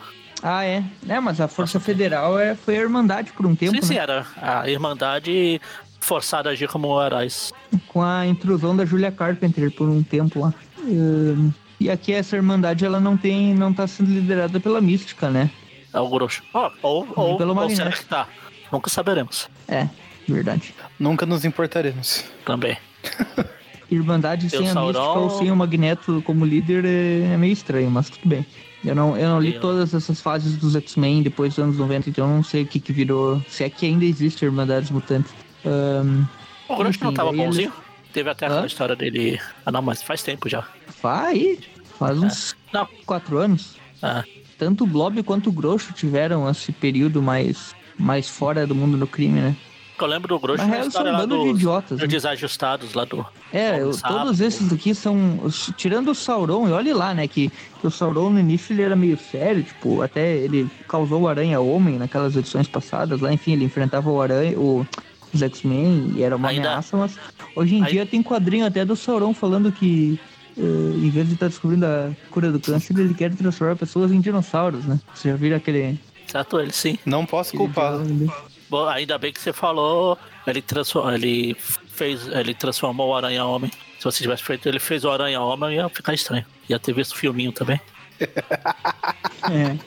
Ah, é. É, mas a Força Federal é, foi a Irmandade por um tempo, sim, sim, né? era a Irmandade forçada a agir como heróis. Com a intrusão da Julia Carpenter por um tempo lá. Ahn, e aqui essa Irmandade, ela não tem, não tá sendo liderada pela Mística, né? É o Grosso. Ó, ou ou, pelo ou será que tá? Nunca saberemos. É, verdade. Nunca nos importaremos. Também. Irmandade sem o a Sauron. Mística ou sem o Magneto como líder é, é meio estranho, mas tudo bem. Eu não, eu não li Eu- todas essas fases dos X-Men depois dos anos 90, então eu não sei o que que virou. Se é que ainda existe Irmandades Mutantes. Ahn, O Grosso não tava eles- bonzinho? Teve até aquela história dele. Ah, não, mas faz tempo já. faz, faz uns Não. quatro anos. Ah, Tanto o Blob quanto o Grosso tiveram esse período mais, mais fora do mundo do crime, né? Eu lembro do Grosso Na real, são um bando de dos, idiotas, dos né? desajustados lá do. É, eu- todos esses aqui são. os- Tirando o Sauron, e olha lá, né? Que, que o Sauron no início ele era meio sério, tipo, até ele causou o Aranha Homem naquelas edições passadas lá, enfim, ele enfrentava o Aranha, o, os X-Men e era uma Ainda- ameaça, mas hoje em Aí- dia tem quadrinho até do Sauron falando que. eh, em vez de estar descobrindo a cura do câncer, ele quer transformar pessoas em dinossauros, né? Você já viram aquele. Certo, ele sim. Não posso aquele culpá-lo. Bom, ainda bem que você falou. Ele, transform, ele fez. Ele transformou o Aranha Homem. Se você tivesse feito, ele fez o Aranha Homem, ia ficar estranho. Ia ter visto o filminho também. É.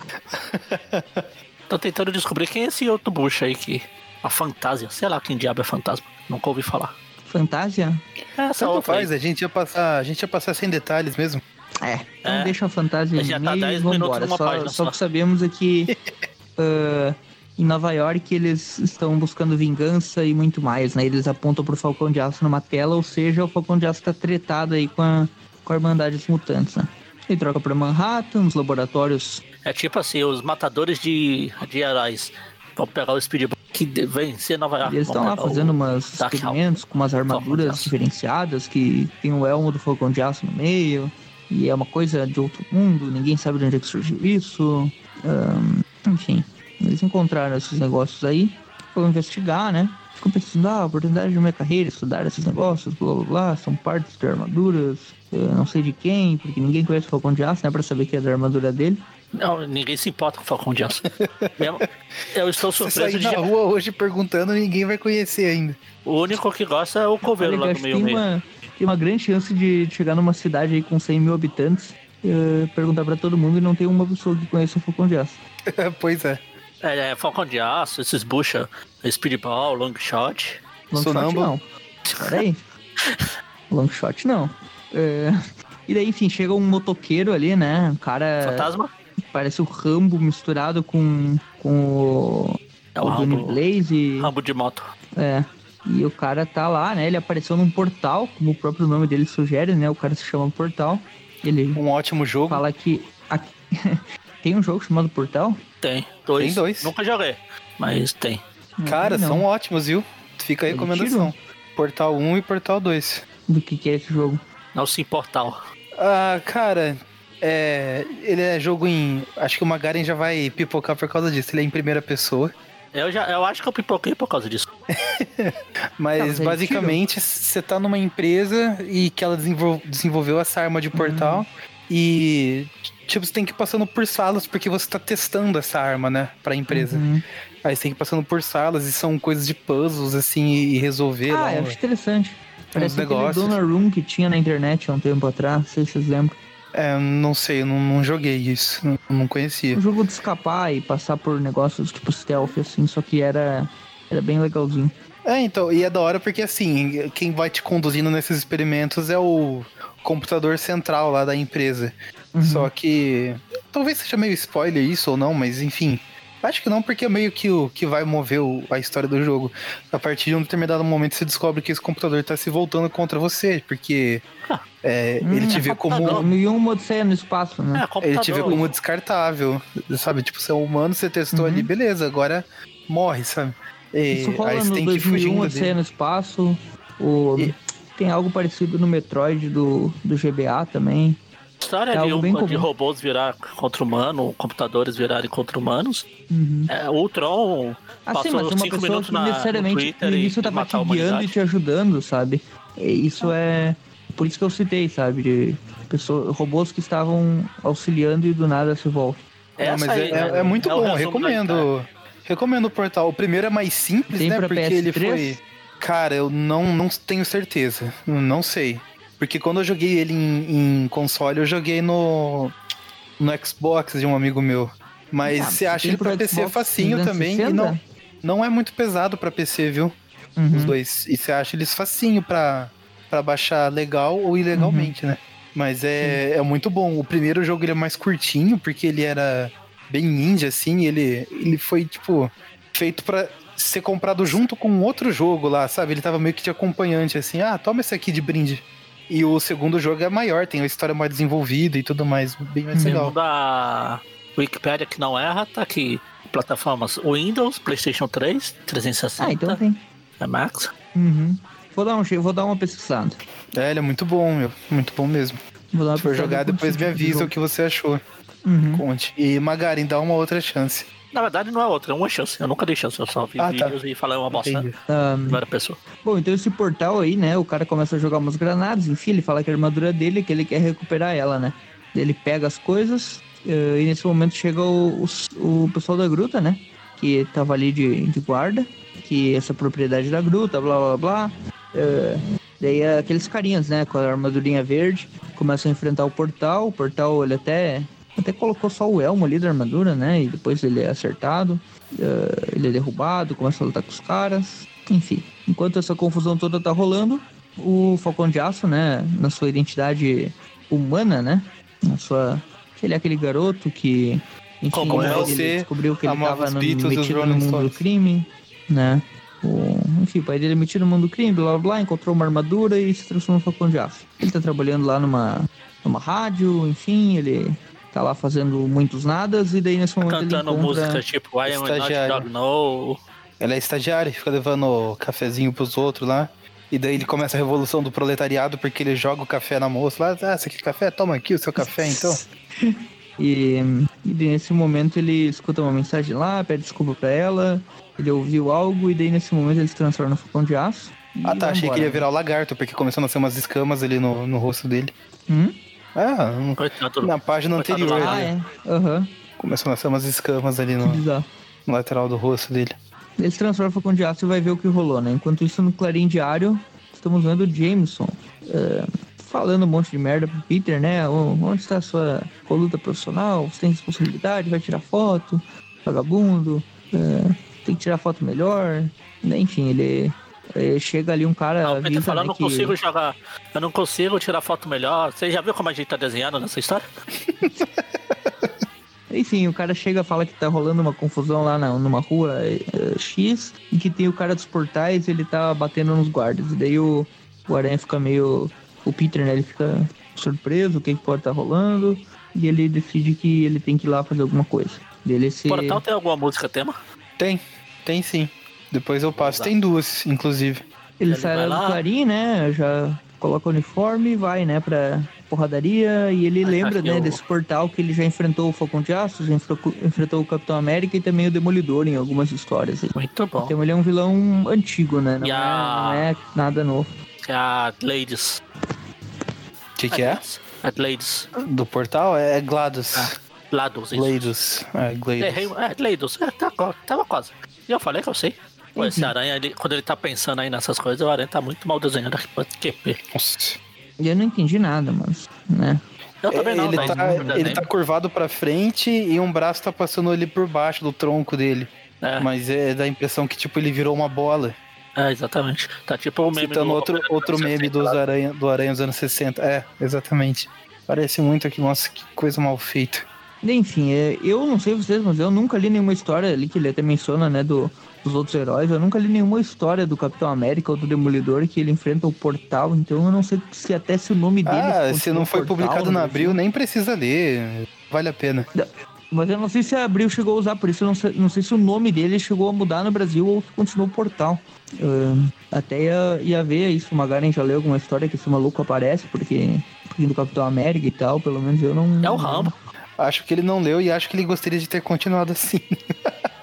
Tô tentando descobrir quem é esse outro bucho aí que. A Fantasia. Sei lá quem diabo é fantasma. Nunca ouvi falar. Fantasia? É, outra aí. faz, a gente ia passar, a gente ia passar sem detalhes mesmo. É, então É. deixa a fantasia A gente já tá meio 10 e minutos numa Só, página só só. que sabemos é que ah, em Nova York eles estão buscando vingança e muito mais, né? Eles apontam pro Falcão de Aço numa tela, ou seja, o Falcão de Aço tá tretado aí com a, com a Irmandade dos Mutantes, né? Ele troca pra Manhattan, os laboratórios. É tipo assim, os matadores de, de heróis vão pegar o Speedball que de- vencer Nova York. Eles estão lá o- fazendo umas Dark experimentos com umas armaduras diferenciadas que tem o elmo do Falcão de Aço no meio. E é uma coisa de outro mundo, ninguém sabe de onde é que surgiu isso. Ahn, enfim, eles encontraram esses negócios aí, foram investigar, né? Ficam pensando, ah, oportunidade de minha carreira, estudar esses negócios, blá blá blá, são partes de armaduras, eu não sei de quem, porque ninguém conhece o Falcão de Aço, né? Pra saber que é da armadura dele. Não, ninguém se importa com o Falcão de Aço. Eu estou Se surpreso sair de. na rua hoje perguntando, ninguém vai conhecer ainda. O único que gosta é o coveiro lá eu do acho que meio tem meio. uma, tem uma grande chance de chegar numa cidade aí com 100 mil habitantes, eh, perguntar pra todo mundo e não tem uma pessoa que conheça o Falcão de Aço. pois é. É, é, Falcão de Aço, esses bucha, Speedball, Longshot. Long shot Sonâmbulo. não. Pera aí. Long shot não. É, E daí, enfim, chega um motoqueiro ali, né? Um cara. Fantasma? Parece o Rambo misturado com, com o. É o o Rambo, Blaze. Rambo de moto. É. E o cara tá lá, né? Ele apareceu num portal, como o próprio nome dele sugere, né? O cara se chama Portal. Ele Um ótimo jogo. fala que. aqui- tem um jogo chamado Portal? Tem, dois. Tem dois. Nunca joguei, mas tem. Cara, Não. são ótimos, viu? Fica a recomendação. Portal 1 e Portal 2. Do que, que é esse jogo? Não se Portal. Ah, cara, é, ele é jogo em. Acho que o Magaren já vai pipocar por causa disso. Ele é em primeira pessoa. Eu, já, eu acho que eu pipoquei por causa disso. Mas Não, basicamente você tá numa empresa e que ela desenvol- desenvolveu essa arma de portal. E tipo, você tem que ir passando por salas porque você tá testando essa arma, né? Pra empresa. Uhum. Aí você tem que ir passando por salas e são coisas de puzzles, assim, e resolver. Ah, lá, eu acho interessante. Parece aquele. Donor Room que tinha na internet há um tempo atrás, não sei se vocês lembram. É, não sei, eu não, não joguei isso. Não, não conhecia. Um jogo de escapar e passar por negócios tipo stealth, assim, só que era, era bem legalzinho. É, então, e é da hora porque assim, quem vai te conduzindo nesses experimentos é o computador central lá da empresa. Uhum. Só que. Talvez seja meio spoiler isso ou não, mas enfim. Acho que não, porque é meio que o que vai mover o- a história do jogo. A partir de um determinado momento você descobre que esse computador tá se voltando contra você, porque é, ele te vê como. computador. E uma odisseia no espaço, né? É. Ele te vê como descartável, sabe? Tipo, você é humano, você testou Uhum. ali, beleza, agora morre, sabe? E Isso rola aí você no tem que ir 2001, fugindo Odisseia dele. no Espaço. O... E- Tem algo parecido no Metroid do, do GBA também. história É de, um, de robôs virar contra humano, computadores virarem contra humanos. Uhum. É, o Tron Assim, passou mas tem uma cinco pessoa minutos que na, no necessariamente Twitter no e início tava te guiando e te ajudando, sabe? E isso é. Por isso que eu citei, sabe? De pessoas, robôs que estavam auxiliando e do nada se voltam. Não, Essa mas é, aí, é- né? é muito o bom, recomendo. Recomendo o portal. O primeiro é mais simples, Tem né? pra Porque ele PS3? foi. Cara, eu não, não tenho certeza. Não sei. Porque quando eu joguei ele em, em console, eu joguei no, no Xbox de um amigo meu. Mas Ah, você acha ele pra PC Xbox facinho também. E 360? não, não é muito pesado pra PC, viu? Uhum. Os dois. E você acha eles facinho pra, pra baixar legal ou ilegalmente, né? Mas é, é muito bom. O primeiro jogo ele é mais curtinho, porque ele era bem ninja, assim. Ele, ele foi, tipo, feito pra ser comprado junto com outro jogo lá, sabe? Ele tava meio que de acompanhante, assim. Ah, toma esse aqui de brinde. E o segundo jogo é maior, tem a história mais desenvolvida e tudo mais, bem mais legal. Segundo a Wikipedia que não erra, tá aqui. Plataformas Windows, PlayStation 3, 360, Ah, então tem. é Max. Uhum. Vou dar um vou dar uma pesquisada. É, ele é muito bom, meu. Muito bom mesmo. Vou dar uma Se for jogar, depois me avisa o que você achou. Uhum. Conte. E Magarin, dá uma outra chance. Na verdade, não é outra, é uma chance. Eu nunca dei chance, eu só vi Ah, tá. vídeos e falei uma bosta. Ah, Primeira pessoa. Bom, então esse portal aí, né? O cara começa a jogar umas granadas, enfim, ele fala que a armadura dele é que ele quer recuperar ela, né? Ele pega as coisas eh, e nesse momento chega o, os- o pessoal da gruta, né? Que tava ali de, de guarda, que essa propriedade da gruta, blá blá blá. Eh, daí aqueles carinhas, né? Com a armadurinha verde, começam a enfrentar o portal. O portal, ele até, até colocou só o elmo ali da armadura, né? E depois ele é acertado. Eh, ele é derrubado, começa a lutar com os caras. Enfim, enquanto essa confusão toda tá rolando, o Falcão de Aço, né, na sua identidade humana, né, na sua... Ele é aquele garoto que... Enfim, Como é ele você descobriu que ele tava no, metido no mundo do crime, né. O, enfim, o pai dele é metido no mundo do crime, blá blá blá, encontrou uma armadura e se transformou no Falcão de Aço. Ele tá trabalhando lá numa, numa rádio, enfim, ele tá lá fazendo muitos nadas e daí nesse momento Cantando ele encontra... música tipo I am not Estagiário. dog no. Ela é estagiária, fica levando cafezinho pros outros lá. E daí ele começa a revolução do proletariado porque ele joga o café na moça lá. Ah, você quer café? Toma aqui o seu café então. E, e daí nesse momento ele escuta uma mensagem lá, pede desculpa pra ela, ele ouviu algo e daí nesse momento ele se transforma no Falcão de Aço. Ah tá, achei que embora. ele ia virar o lagarto, porque começou a nascer umas escamas ali no, no rosto dele. Hum? Ah, Coitado. na página Coitado anterior Ah, ali. é. Aham. Começou a nascer umas escamas ali no, no lateral do rosto dele. Ele se transforma Falcão de Aço e vai ver o que rolou, né? Enquanto isso, no Clarim Diário, estamos vendo o Jameson é, falando um monte de merda pro Peter, né? "Ô, Onde está a sua conduta profissional? Você tem responsabilidade? Vai tirar foto? Vagabundo? É, tem que tirar foto melhor? Enfim, ele... é, chega ali um cara Não, o Peter falando, eu não que- consigo jogar. Eu não consigo tirar foto melhor. Você já viu como a gente tá desenhando nessa história? Enfim, o cara chega e fala que tá rolando uma confusão lá na, numa rua eh, X e que tem o cara dos portais ele tá batendo nos guardas. E daí o, o Aranha fica meio. O Peter, né? Ele fica surpreso, o que, que pode estar rolando. E ele decide que ele tem que ir lá fazer alguma coisa. Dele se. Portal tem alguma música tema? Tem, tem sim. Depois eu passo. Tem duas, inclusive. Ele Ele sai lá do. Clarim, né? Já coloca o uniforme e vai, né, pra porradaria. E ele Aí lembra, aqui né, o- desse portal que ele já enfrentou o Falcão de Aço, já enfrentou, enfrentou o Capitão América e também o Demolidor em algumas histórias. aí. Muito bom. Então ele é um vilão antigo, né? Não, E é, a- não é nada novo. É a Ladies. O que, que é? A Ladies. Do portal? É GLaDOS. Ah, Lados, isso. GLaDOS. É, GLaDOS. Errei, é, Leidos. É, tá, tava quase. E eu falei que eu sei. Pô, esse aranha, ele, quando ele tá pensando aí nessas coisas, o aranha tá muito mal desenhado aqui pra QP. Nossa. E eu não entendi nada, mas, né? Eu também não, ele, tá, no ele desenho, tá curvado pra frente e um braço tá passando ali por baixo do tronco dele. é, Mas é dá a impressão que, tipo, ele virou uma bola. é, exatamente. Tá tipo o meme Citando do- outro, outro meme dos aranha, do Aranha dos anos 60. É, exatamente. Parece muito aqui, nossa, que coisa mal feita. Enfim, é, eu não sei vocês, mas eu nunca li nenhuma história ali que ele até menciona, né, do, dos outros heróis. Eu nunca li nenhuma história do Capitão América ou do Demolidor que ele enfrenta o Portal. Então eu não sei se até se o nome dele. Ah, se não foi publicado na Abril, nem precisa ler. Vale a pena. Mas eu não sei se a Abril chegou a usar, por isso eu não sei, não sei se o nome dele chegou a mudar no Brasil ou se continuou Portal. Uh, até ia, ia ver isso, o Magaren já leu alguma história que esse maluco aparece, porque, porque do Capitão América e tal, pelo menos eu não. É o Rambo. Acho que ele não leu e acho que ele gostaria de ter continuado assim.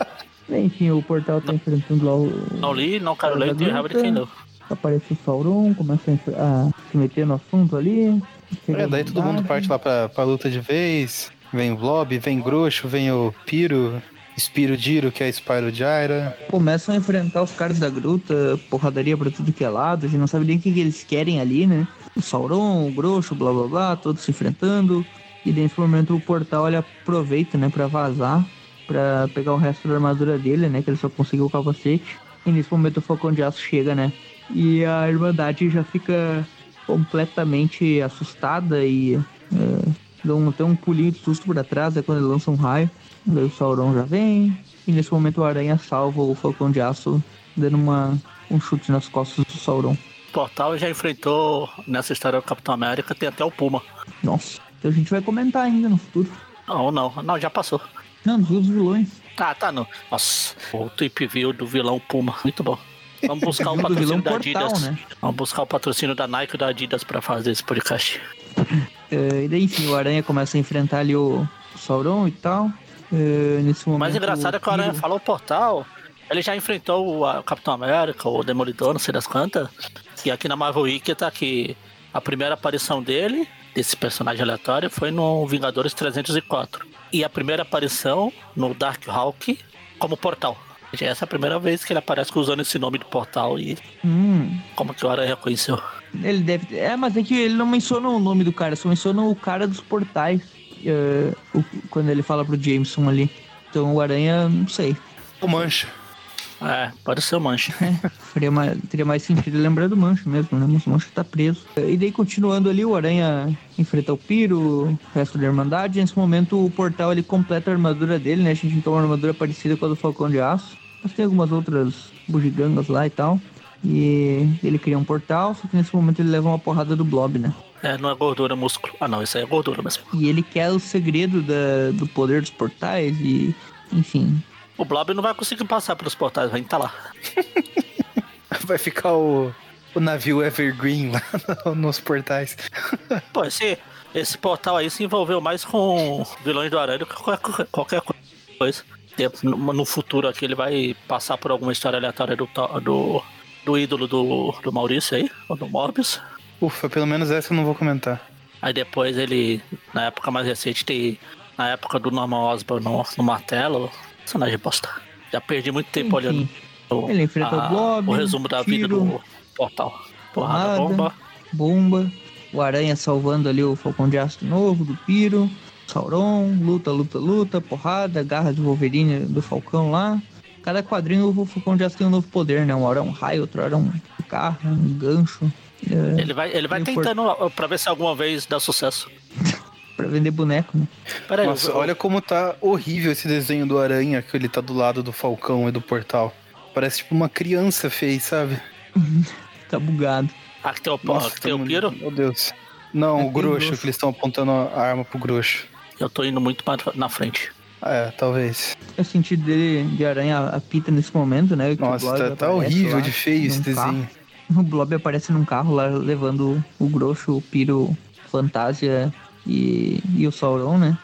Enfim, o portal tá enfrentando lá o. Não li, não quero ler, tem raiva de quem leu. Aparece o Sauron, começa a, a, se meter no assunto ali. É, daí todo mundo parte lá pra, pra luta de vez. Vem o Blob, vem Groxo, vem o Piro, Spiro Diro, que é Spyro Gyra. Começam a enfrentar os caras da gruta, porradaria pra tudo que é lado, a gente não sabe nem o que, que eles querem ali, né? O Sauron, o Groxo, blá blá blá, todos se enfrentando. E nesse momento o portal ele aproveita, né, pra vazar, pra pegar o resto da armadura dele, né? Que ele só conseguiu o capacete. E nesse momento o Falcão de Aço chega, né? E a Irmandade já fica completamente assustada e é, dá um, até um pulinho de susto por trás, é quando ele lança um raio. Daí o Sauron já vem. E nesse momento o Aranha salva o Falcão de Aço, dando uma, um chute nas costas do Sauron. O Portal já enfrentou, nessa história do Capitão América, tem até o Puma. Nossa, então a gente vai comentar ainda no futuro. Não, não, não, já passou. Não, outros vilões. Ah, tá, não. Nossa, o Tweep View do vilão Puma, muito bom. Vamos buscar o patrocínio da Adidas. Portal, né? Vamos buscar o patrocínio da Nike e da Adidas pra fazer esse podcast. Uh, e daí, enfim, o Aranha começa a enfrentar ali o Sauron e tal. Uh, nesse momento, mais engraçado é que o Aranha falou o portal. Ele já enfrentou o Capitão América, o Demolidor, não sei das quantas. E aqui na Marvel Wiki tá que a primeira aparição dele, desse personagem aleatório, foi no Vingadores 304. E a primeira aparição no Dark Hawk como portal. Essa é a primeira vez que ele aparece usando esse nome do portal e hum. como que o Aranha reconheceu. Ele deve. É, mas é que ele não menciona o nome do cara, só menciona o cara dos portais. Uh, o, quando ele fala pro Jameson ali. Então o Aranha, não sei. O Mancha. É, pode ser o Mancha. É, mais, teria mais sentido lembrar do Mancha mesmo, né? Mas o Mancha tá preso. E daí, continuando ali, o Aranha enfrenta o Piro, o resto da Irmandade. Nesse momento, o portal ele completa a armadura dele, né? A gente tem uma armadura parecida com a do Falcão de Aço. Mas tem algumas outras bugigangas lá e tal. E ele cria um portal, só que nesse momento ele leva uma porrada do Blob, né? É, não é gordura, é músculo. Ah, não, isso aí é gordura mesmo. E ele quer o segredo da, do poder dos portais e, enfim. O Blob não vai conseguir passar pelos portais, vai estar lá. vai ficar o, o navio Evergreen lá nos portais. Pô, esse, esse portal aí se envolveu mais com vilões do Aranha do que qualquer, qualquer coisa. No, no futuro aqui ele vai passar por alguma história aleatória do, do do ídolo do, do Maurício aí, ou do Morbius. Ufa, pelo menos essa eu não vou comentar. Aí depois ele, na época mais recente, tem na época do Norman Osborn no, no martelo, personagem bosta. Já perdi muito tempo Enfim, olhando o, ele enfrenta a, o Blob, o resumo da tiro, vida do portal. Porrada, porrada, bomba. Bomba. O Aranha salvando ali o Falcão de Aço novo, do Piro. Sauron, luta, luta, luta, porrada, garra de Wolverine do Falcão lá cada quadrinho o Falcão de Aço tem um novo poder, né? Uma hora é um raio, outra hora é um carro, um gancho. É, ele vai, ele vai tentando for... pra ver se alguma vez dá sucesso. pra vender boneco, né? Peraí, Nossa, eu... olha como tá horrível esse desenho do Aranha, que ele tá do lado do Falcão e do Portal. Parece tipo uma criança fez, sabe? tá bugado. Ah, que tem o, Nossa, que tem o Piro? Meu Deus. Não, é o Groxo, que eles estão apontando a arma pro Groxo. Eu tô indo muito na frente. É, talvez. O sentido dele de aranha apita nesse momento, né? Nossa, tá, tá horrível de feio esse desenho. O Blob aparece num carro lá levando o Grosso, o Piro, Fantasia e, e o Sauron, né?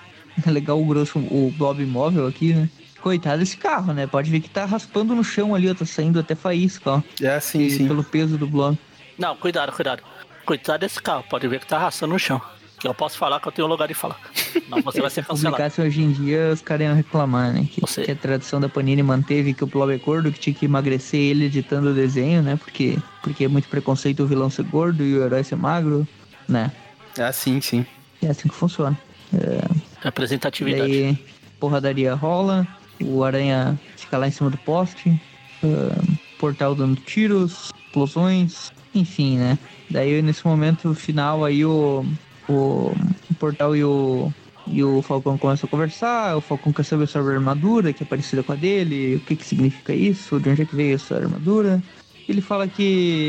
É legal o Grosso, o Blob móvel aqui, né? Coitado desse carro, né? Pode ver que tá raspando no chão ali, ó, tá saindo até faísca, ó. É, sim, e, sim. Pelo peso do Blob. Não, cuidado, cuidado. Cuidado desse carro, pode ver que tá arrastando no chão. Que eu posso falar que eu tenho lugar de falar. Não, você vai ser cancelado. Se hoje em dia, os caras iam reclamar, né? Que, você... que, a tradição da Panini manteve que o Blob é gordo, que tinha que emagrecer ele editando o desenho, né? Porque, porque é muito preconceito o vilão ser gordo e o herói ser magro, né? É assim, sim. É assim que funciona. É... Representatividade. Daí, porradaria rola, o aranha fica lá em cima do poste, uh, portal dando tiros, explosões, enfim, né? Daí nesse momento final aí o, o, o portal e o E o Falcão começa a conversar, o Falcão quer saber sobre a armadura, que é parecida com a dele, o que que significa isso, de onde é que veio essa armadura. Ele fala que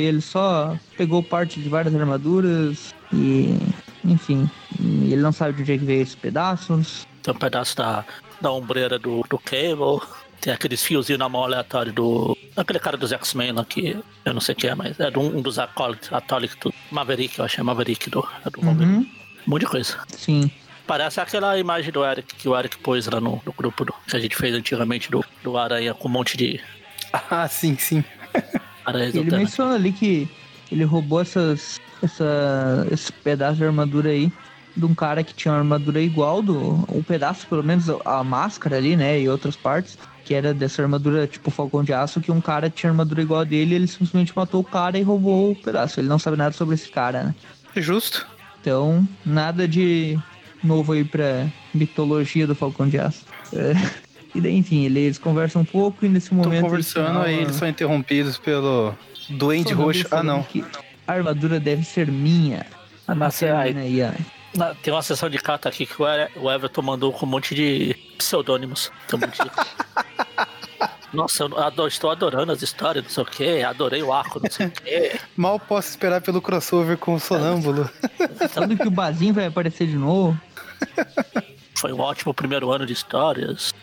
ele só pegou parte de várias armaduras e, enfim, ele não sabe de onde é que veio esses pedaços. Tem um pedaço da, da ombreira do, do Cable. Tem aqueles fiozinhos na mão aleatório do. Aquele cara dos X-Men lá que eu não sei quem é, mas é de um, um dos acólitos, atólitos do Maverick, eu acho é Maverick do, é do. Uhum, Um monte de coisa. sim. Parece aquela imagem do Eric que o Eric pôs lá no, no grupo do- que a gente fez antigamente do, do Aranha com um monte de Ah, sim, sim. aranhas Ele menciona ali que ele roubou essas, essa, esse pedaço de armadura aí de um cara que tinha uma armadura igual, do, um pedaço, pelo menos, a máscara ali, né? E outras partes, que era dessa armadura tipo Falcão de Aço, que um cara tinha armadura igual a dele, ele simplesmente matou o cara e roubou o pedaço. Ele não sabe nada sobre esse cara, né? Justo. Então, nada de novo aí pra mitologia do Falcão de Aço. É, E daí, enfim, eles conversam um pouco e nesse Estão momento. conversando final, aí, a- eles são interrompidos pelo Duende Roxo. Ah, não. A armadura deve ser minha. Ah, mas é, aí, Termina aí. Na- tem uma sessão de carta aqui que o, Everton mandou com um monte de pseudônimos. Tem um monte de- Nossa, eu ado- estou adorando as histórias, não sei o que, adorei o arco, não sei o que. Mal posso esperar pelo crossover com o Sonâmbulo. Sabe que o Bazin vai aparecer de novo? Foi um ótimo primeiro ano de histórias.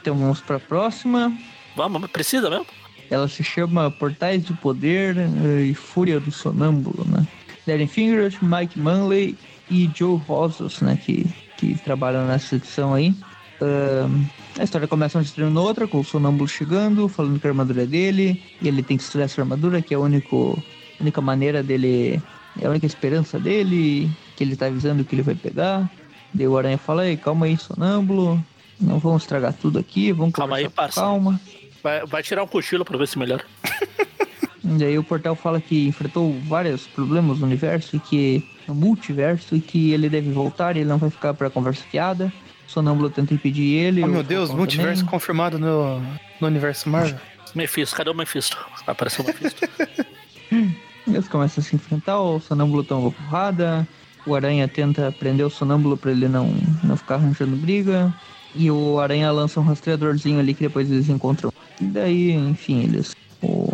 Então vamos pra próxima. Vamos, precisa mesmo? Ela se chama Portais do Poder eh, e Fúria do Sonâmbulo, né? Darren Fingers, Mike Manley e Joe Rosas, né? Que, que trabalham nessa edição aí. Ahn, a história começa onde termina outra, com o Sonâmbulo chegando, falando que a armadura é dele, e ele tem que estudar essa armadura, que é a único, única maneira dele, é a única esperança dele, que ele tá avisando que ele vai pegar. Daí o Aranha fala, Ei, calma aí, Sonâmbulo, não vamos estragar tudo aqui, vamos Calma aí, parça. calma. Vai, vai tirar um cochilo pra ver se melhora. E Daí o portal fala que enfrentou vários problemas no universo e que no multiverso e que ele deve voltar e ele não vai ficar pra conversa fiada. O Sonâmbulo tenta impedir ele. Oh, meu Deus, multiverso também. confirmado no, no universo Marvel. Mephisto, cadê o Mephisto? Vai aparecer o Mephisto. Eles começam a se enfrentar, o Sonâmbulo toma uma porrada, o Aranha tenta prender o Sonâmbulo pra ele não, não ficar arranjando briga. E o Aranha lança um rastreadorzinho ali que depois eles encontram. E daí, enfim, eles. O...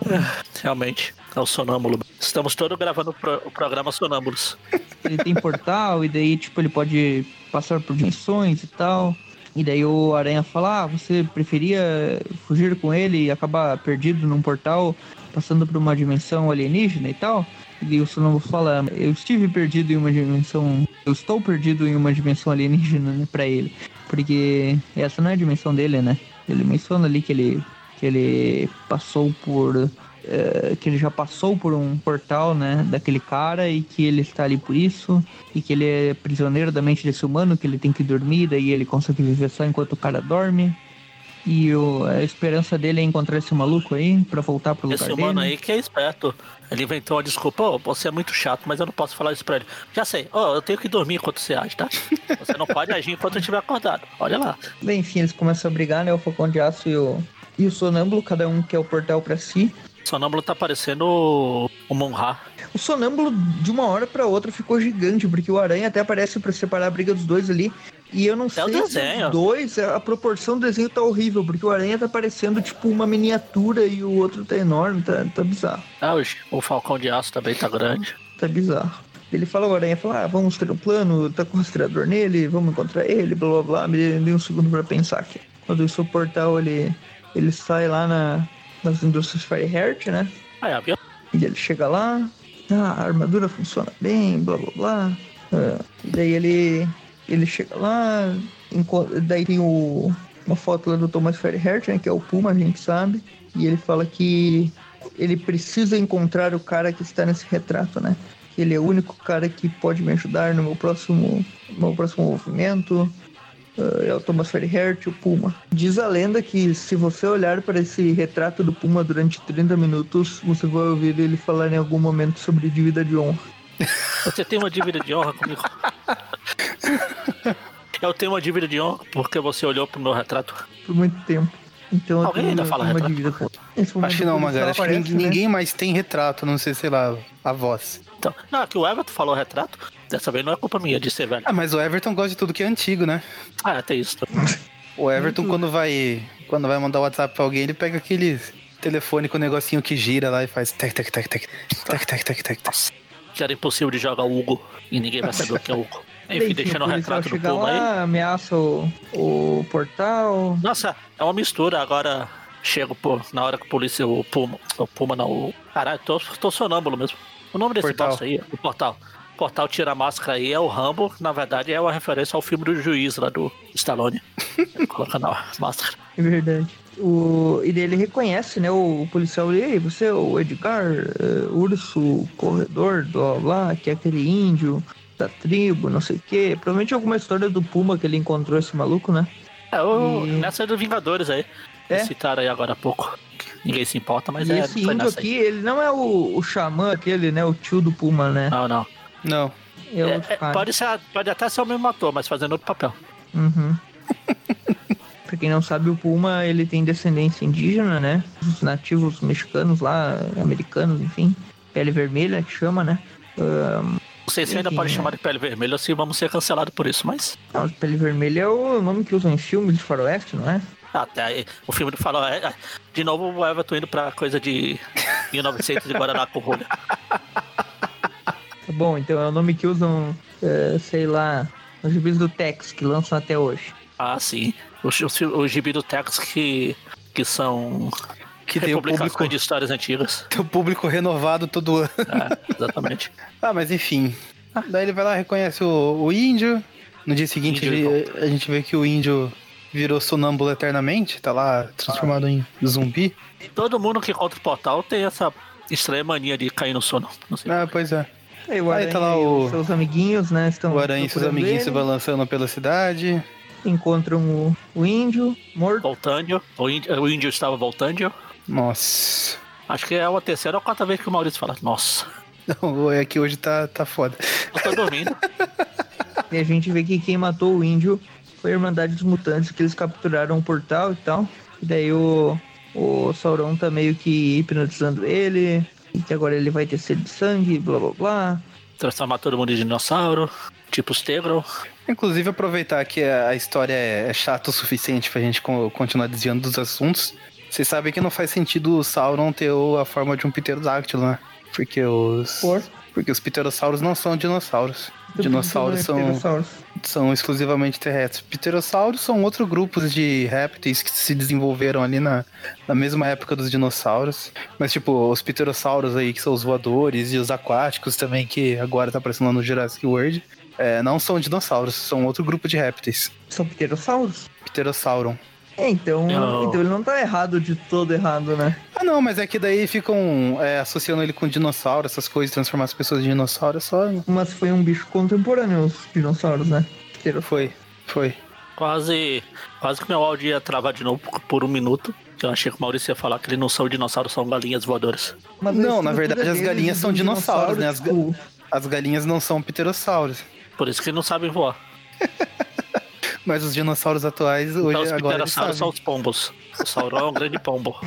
Realmente, é o sonâmbulo. Estamos todos gravando pro- o programa Sonâmbulos. ele tem portal e daí, tipo, ele pode passar por dimensões e tal. E daí o Aranha fala, ah, você preferia fugir com ele e acabar perdido num portal, passando por uma dimensão alienígena e tal? E o Sonâmbulo fala, eu estive perdido em uma dimensão, eu estou perdido em uma dimensão alienígena, né, pra ele. Porque essa não é a dimensão dele, né? Ele menciona ali que ele, que ele passou por eh, que ele já passou por um portal, né, daquele cara e que ele está ali por isso e que ele é prisioneiro da mente desse humano, que ele tem que dormir, daí ele consegue viver só enquanto o cara dorme. E o- a esperança dele é encontrar esse maluco aí pra voltar pro lugar Esse humano dele. aí que é esperto. Ele inventou uma desculpa. Ô, você é muito chato, mas eu não posso falar isso pra ele. Já sei. Ô, eu tenho que dormir enquanto você age, tá? Você não pode agir enquanto eu estiver acordado. Olha lá. Bem, enfim, eles começam a brigar, né, o Falcão de Aço e o, e o Sonâmbulo, cada um quer o portal pra si. O sonâmbulo tá parecendo o, o Monra. O sonâmbulo, de uma hora pra outra, ficou gigante, porque o aranha até aparece pra separar a briga dos dois ali. E eu não sei o se desenho. os dois, a proporção do desenho tá horrível, porque o aranha tá parecendo tipo uma miniatura e o outro tá enorme, tá, tá bizarro. Ah, o, o Falcão de Aço também tá grande. Tá bizarro. Ele fala, o aranha fala, ah, vamos ter um plano, tá com o rastreador nele, vamos encontrar ele, blá blá blá. Me dê um segundo pra pensar aqui. Quando isso o portal, ele, ele sai lá na, nas indústrias Fireheart, né? Ah, é, viu? E ele chega lá, ah, a armadura funciona bem, blá blá blá. E daí ele, ele chega lá, enco- daí tem o, uma foto lá do Thomas Fireheart, né, que é o Puma, a gente sabe. E ele fala que ele precisa encontrar o cara que está nesse retrato, né? Que ele é o único cara que pode me ajudar no meu próximo, no meu próximo movimento. Ah, é o Thomas Fireheart, o Puma. Diz a lenda que se você olhar para esse retrato do Puma durante 30 minutos, você vai ouvir ele falar em algum momento sobre dívida de honra. Você tem uma dívida de honra comigo. Eu tenho uma dívida de honra porque você olhou pro meu retrato. Por muito tempo. Então eu Alguém tenho, ainda fala retrato? dívida Acho que não, ela Acho que aparece, ninguém, né? mais tem retrato, não sei, sei lá, a voz. Então, não, que o Everton falou retrato. Dessa vez não é culpa minha de ser velho. Ah, mas o Everton gosta de tudo que é antigo, né? Ah, tem isso. O Everton, quando vai quando vai mandar WhatsApp pra alguém, ele pega aquele telefone com o negocinho que gira lá e faz tec, tec, tec, tec, tec, tec, tec, tec. Que era impossível de jogar o Hugo e ninguém vai saber o que é o Hugo. Enfim, deixando o policial retrato do Puma aí. ameaça o, o portal. Nossa, é uma mistura. Agora chego pô, na hora que o polícia, o Puma, o Puma não, o. Caralho, tô, tô sonâmbulo mesmo. O nome desse Portal. aí, o portal. O portal tira a máscara aí é o Rambo, que, na verdade é uma referência ao filme do juiz lá do Stallone. Colocando a máscara. É verdade. O, e ele reconhece, né? O policial, e aí, você é o Edgar, é, urso, corredor, blá blá, que é aquele índio da tribo, não sei o quê. Provavelmente alguma história do Puma que ele encontrou esse maluco, né? É, o, E- nessa é do Vingadores aí. É? Citaram aí agora há pouco. Ninguém se importa, mas e é, esse índio aqui, aí. ele não é o, o xamã aquele, né? O tio do Puma, né? Não, não. Não. É, É, é, pode, ser, pode até ser o mesmo ator, mas fazendo outro papel. Uhum. pra quem não sabe, o Puma, ele tem descendência indígena, né? Os nativos mexicanos lá, americanos, enfim. Pele vermelha, que chama, né? Ahn, Não sei se ainda pode né? chamar de pele vermelha ou se vamos ser cancelados por isso, mas. não, pele vermelha é o nome que usam em filmes de faroeste, não é? Até aí, o filme do Farol é. De novo o Everton indo pra coisa de 1900 de Guaraná com rolha. Bom, então é o nome que usam, é, sei lá, nos gibis do Tex, que lançam até hoje. Ah, sim. Os, os, os gibi do Tex que, que são Que tem o público, de histórias antigas. tem o público renovado todo ano. É, exatamente. Ah, mas enfim. Daí ele vai lá, reconhece o, o índio. No dia seguinte ele- a gente vê que o índio virou sonâmbulo eternamente, tá lá transformado em zumbi. Todo mundo que encontra o portal tem essa estranha mania de cair no sono. Não sei. Ah, pois é. Aí o Aí tá lá e o- os seus amiguinhos, né, estão O aranha e seus amiguinhos se ele, balançando pela cidade. encontram o, o índio morto. Voltando. O índio, o índio estava voltando. Nossa. Acho que é a terceira ou a quarta vez que o Maurício fala. Nossa, Não, é que hoje tá, tá foda. eu tô dormindo. E a gente vê que quem matou o índio foi a Irmandade dos Mutantes, que eles capturaram o portal e tal. E daí o, o Sauron tá meio que hipnotizando ele, que agora ele vai ter sede de sangue, blá blá blá. Transformar todo mundo em dinossauro. Tipo os Tegro. Inclusive, aproveitar que a história é é chata o suficiente pra gente co- continuar desviando dos assuntos. Vocês sabem que não faz sentido o Sauron ter a forma de um pterodáctilo, né? Porque os. Por? Porque os pterossauros não são dinossauros. Dinossauros são, Pterossauros. são exclusivamente terrestres. Pterossauros são outros grupos de répteis que se desenvolveram ali na, na mesma época dos dinossauros. Mas, tipo, os pterossauros aí, que são os voadores, e os aquáticos também, que agora tá aparecendo lá no Jurassic World, é, não são dinossauros, são outro grupo de répteis. São pterossauros? Pterossauron. É, então, Não. então ele não tá errado de todo errado, né? Ah, não, mas é que daí ficam é, associando ele com dinossauro, essas coisas, transformar as pessoas em dinossauro, é só. Mas foi um bicho contemporâneo, os dinossauros, né? Foi, foi. Quase. Quase que meu áudio ia travar de novo por, um minuto. Que eu achei que o Maurício ia falar que eles não são dinossauros, são galinhas voadoras. Mas Não, na verdade, as galinhas são dos dinossauros, né? As ga- tipo, As galinhas não são pterossauros. Por isso que eles não sabem voar. Mas os dinossauros atuais, hoje, Então os agora eles são os pombos. O Sauron é um grande pombo.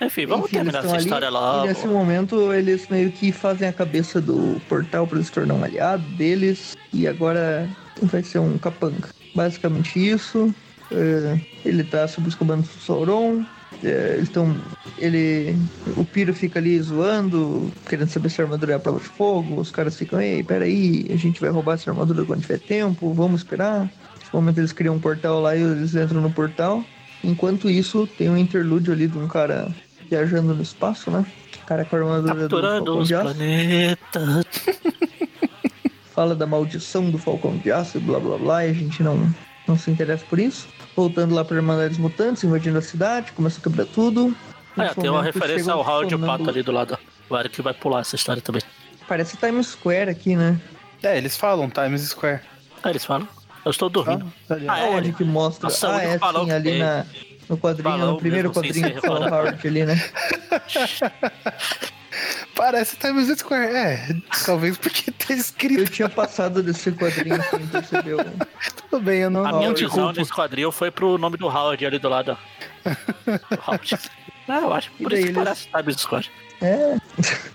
Enfim, vamos Enfim, eles terminar estão essa ali, história E lá. nesse momento eles meio que fazem a cabeça do portal para se tornar um aliado deles. E agora vai ser um capanga. Basicamente isso. É, ele tá sob os comandos do Sauron. É, estão. Ele. O Piro fica ali zoando, querendo saber se a armadura é a prova de fogo. Os caras ficam, ei, peraí, a gente vai roubar essa armadura quando tiver tempo, vamos esperar. Nesse momento eles criam um portal lá e eles entram no portal. Enquanto isso, tem um interlúdio ali de um cara viajando no espaço, né? O cara com a armadura do Capturando Falcão os planetas. Fala da maldição do Falcão de Aço e blá blá blá. E a gente não, não se interessa por isso. Voltando lá para Irmandades Mutantes, invadindo a cidade, começa a quebrar tudo. É, Nesse tem uma referência ao Howard o Pato ali do lado. O Eric vai pular essa história também. Parece Times Square aqui, né? É, eles falam Times Square. Aí eles falam, eu estou dormindo. Ah, ó. Ah, é? Onde que mostra? Nossa, o ah, é sim, que ali na, no quadrinho, Balão no primeiro quadrinho que fala. Howard ali, né? Parece Times Square. É, talvez porque tá Eu escrito. tinha passado desse quadrinho sem perceber. o- Tudo bem, eu não, A minha culpo. nesse quadril foi pro nome do Howard ali do lado. Howard. Não, eu acho que por isso que eles- parece Times Square. É,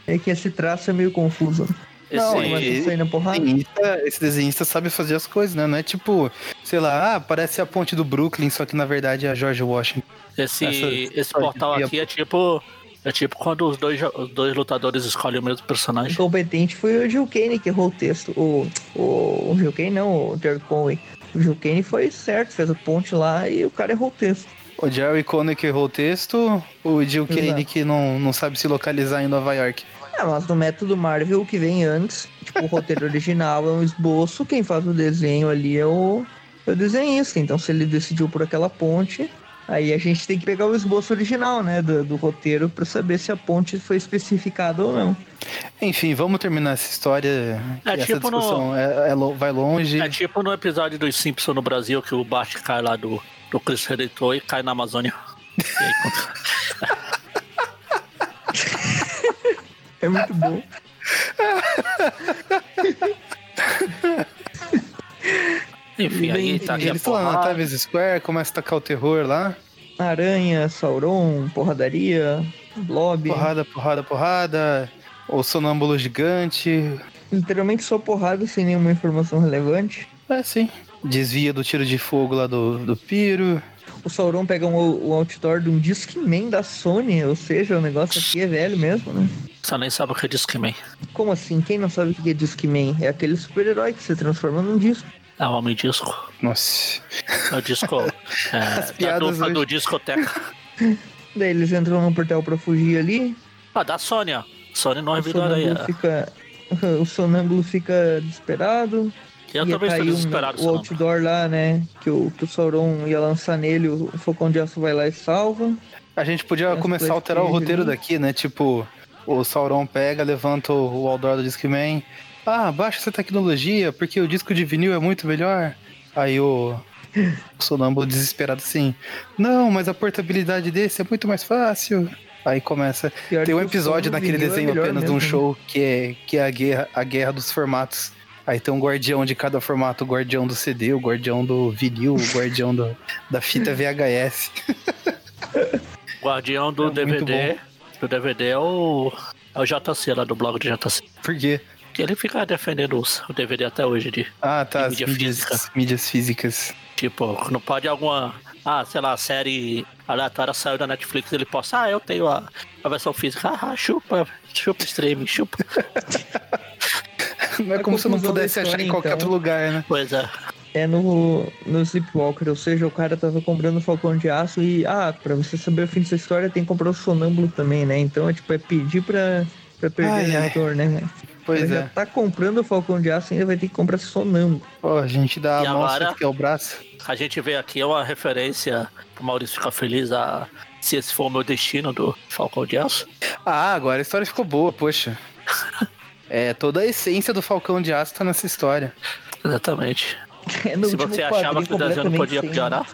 é que esse traço é meio confuso. Não, Esse- porrada. desenhista- esse desenhista sabe fazer as coisas, né? Não é tipo, sei lá, ah, parece a ponte do Brooklyn, só que na verdade é a George Washington. Esse, Essa esse portal aqui é tipo. É tipo quando os dois, os dois lutadores escolhem o mesmo personagem. Incompetente foi o Gil Kane que errou o texto. O, o, o Gil Kane não, o Jerry Conway. O Gil Kane foi certo, fez a ponte lá e o cara errou o texto. O Jerry Connick que errou o texto, o Jill Exato. Kane que não, não sabe se localizar em Nova York. É, mas no método Marvel, o que vem antes, tipo, o roteiro original é um esboço, quem faz o desenho ali é o, é o desenhista. Então, se ele decidiu por aquela ponte, aí a gente tem que pegar o esboço original, né, do, do roteiro, pra saber se a ponte foi especificada ou não. Enfim, vamos terminar essa história. É essa tipo no- discussão é- é lo- vai longe. É tipo no episódio dos Simpsons no Brasil que o Bart cai lá do, do Chris Redentor e cai na Amazônia. É muito bom. Enfim, aí tá a lá na porrada. Times Square, começa a tacar o terror lá. Aranha, Sauron, porradaria, Blob. Porrada, porrada, porrada. O sonâmbulo gigante. Literalmente só porrada sem nenhuma informação relevante. É, sim. Desvia do tiro de fogo lá do, do Piro. O Sauron pega um, um outdoor de um Discman da Sony, ou seja, o negócio aqui é velho mesmo, né? Você nem sabe o que é Discman. Como assim? Quem não sabe o que é Discman? É aquele super-herói que se transforma num disco. É o Homem Disco. Nossa. É o disco. É, da piadas dupla hoje. do discoteca. Daí eles entram num portal pra fugir ali. Ah, da Sônia. Sony não O revidou aí. sonâmbulo fica. O sonâmbulo fica desesperado. Eu ia também estou cair um- desesperado. o Sonâmbulo. outdoor lá, né? Que o, que o Sauron ia lançar nele, o, Focão de Aço vai lá e salva. A gente podia Essa começar a alterar o roteiro ali. daqui, né? Tipo, o Sauron pega, levanta o, o Aldor do Discman. Ah, baixa essa tecnologia, porque o disco de vinil é muito melhor. Aí o, o sonâmbulo desesperado assim. Não, mas a portabilidade desse é muito mais fácil. Aí começa. Pior Tem um episódio naquele é desenho melhor apenas de um show que é, que é a, guerra, a guerra dos formatos. Aí tem um guardião de cada formato, o guardião do CD, o guardião do vinil, o guardião do, da fita VHS. Guardião do É DVD. Do DVD é o. É o JC lá do blog do JC. Por quê? Ele fica defendendo os- o DVD até hoje de. Ah, tá. De As mídia mídias, física. mídias físicas. Tipo, não pode alguma. Ah, sei lá, série aleatória saiu da Netflix ele posta. Ah, eu tenho a, a versão física. Ah, chupa, chupa streaming, chupa. Não é como se não pudesse achar em qualquer então. outro lugar, né? Pois é. É no, no Sleepwalker, ou seja, o cara tava comprando o Falcão de Aço e, ah, pra você saber o fim dessa história tem que comprar o Sonâmbulo também, né? Então é tipo, é pedir pra, pra perder Ai, o ai. né? Pois Ele é. já tá comprando o Falcão de Aço e ainda vai ter que comprar Sonâmbulo. Pô, a gente dá E a mão, agora? você quer o braço. A gente vê aqui é uma referência pro Maurício ficar feliz a. Se esse for o meu destino do Falcão de Aço. Ah, agora a história ficou boa, poxa. É, toda a essência do Falcão de Aço tá nessa história. Exatamente. É no Se você achava que o desenho não podia piorar,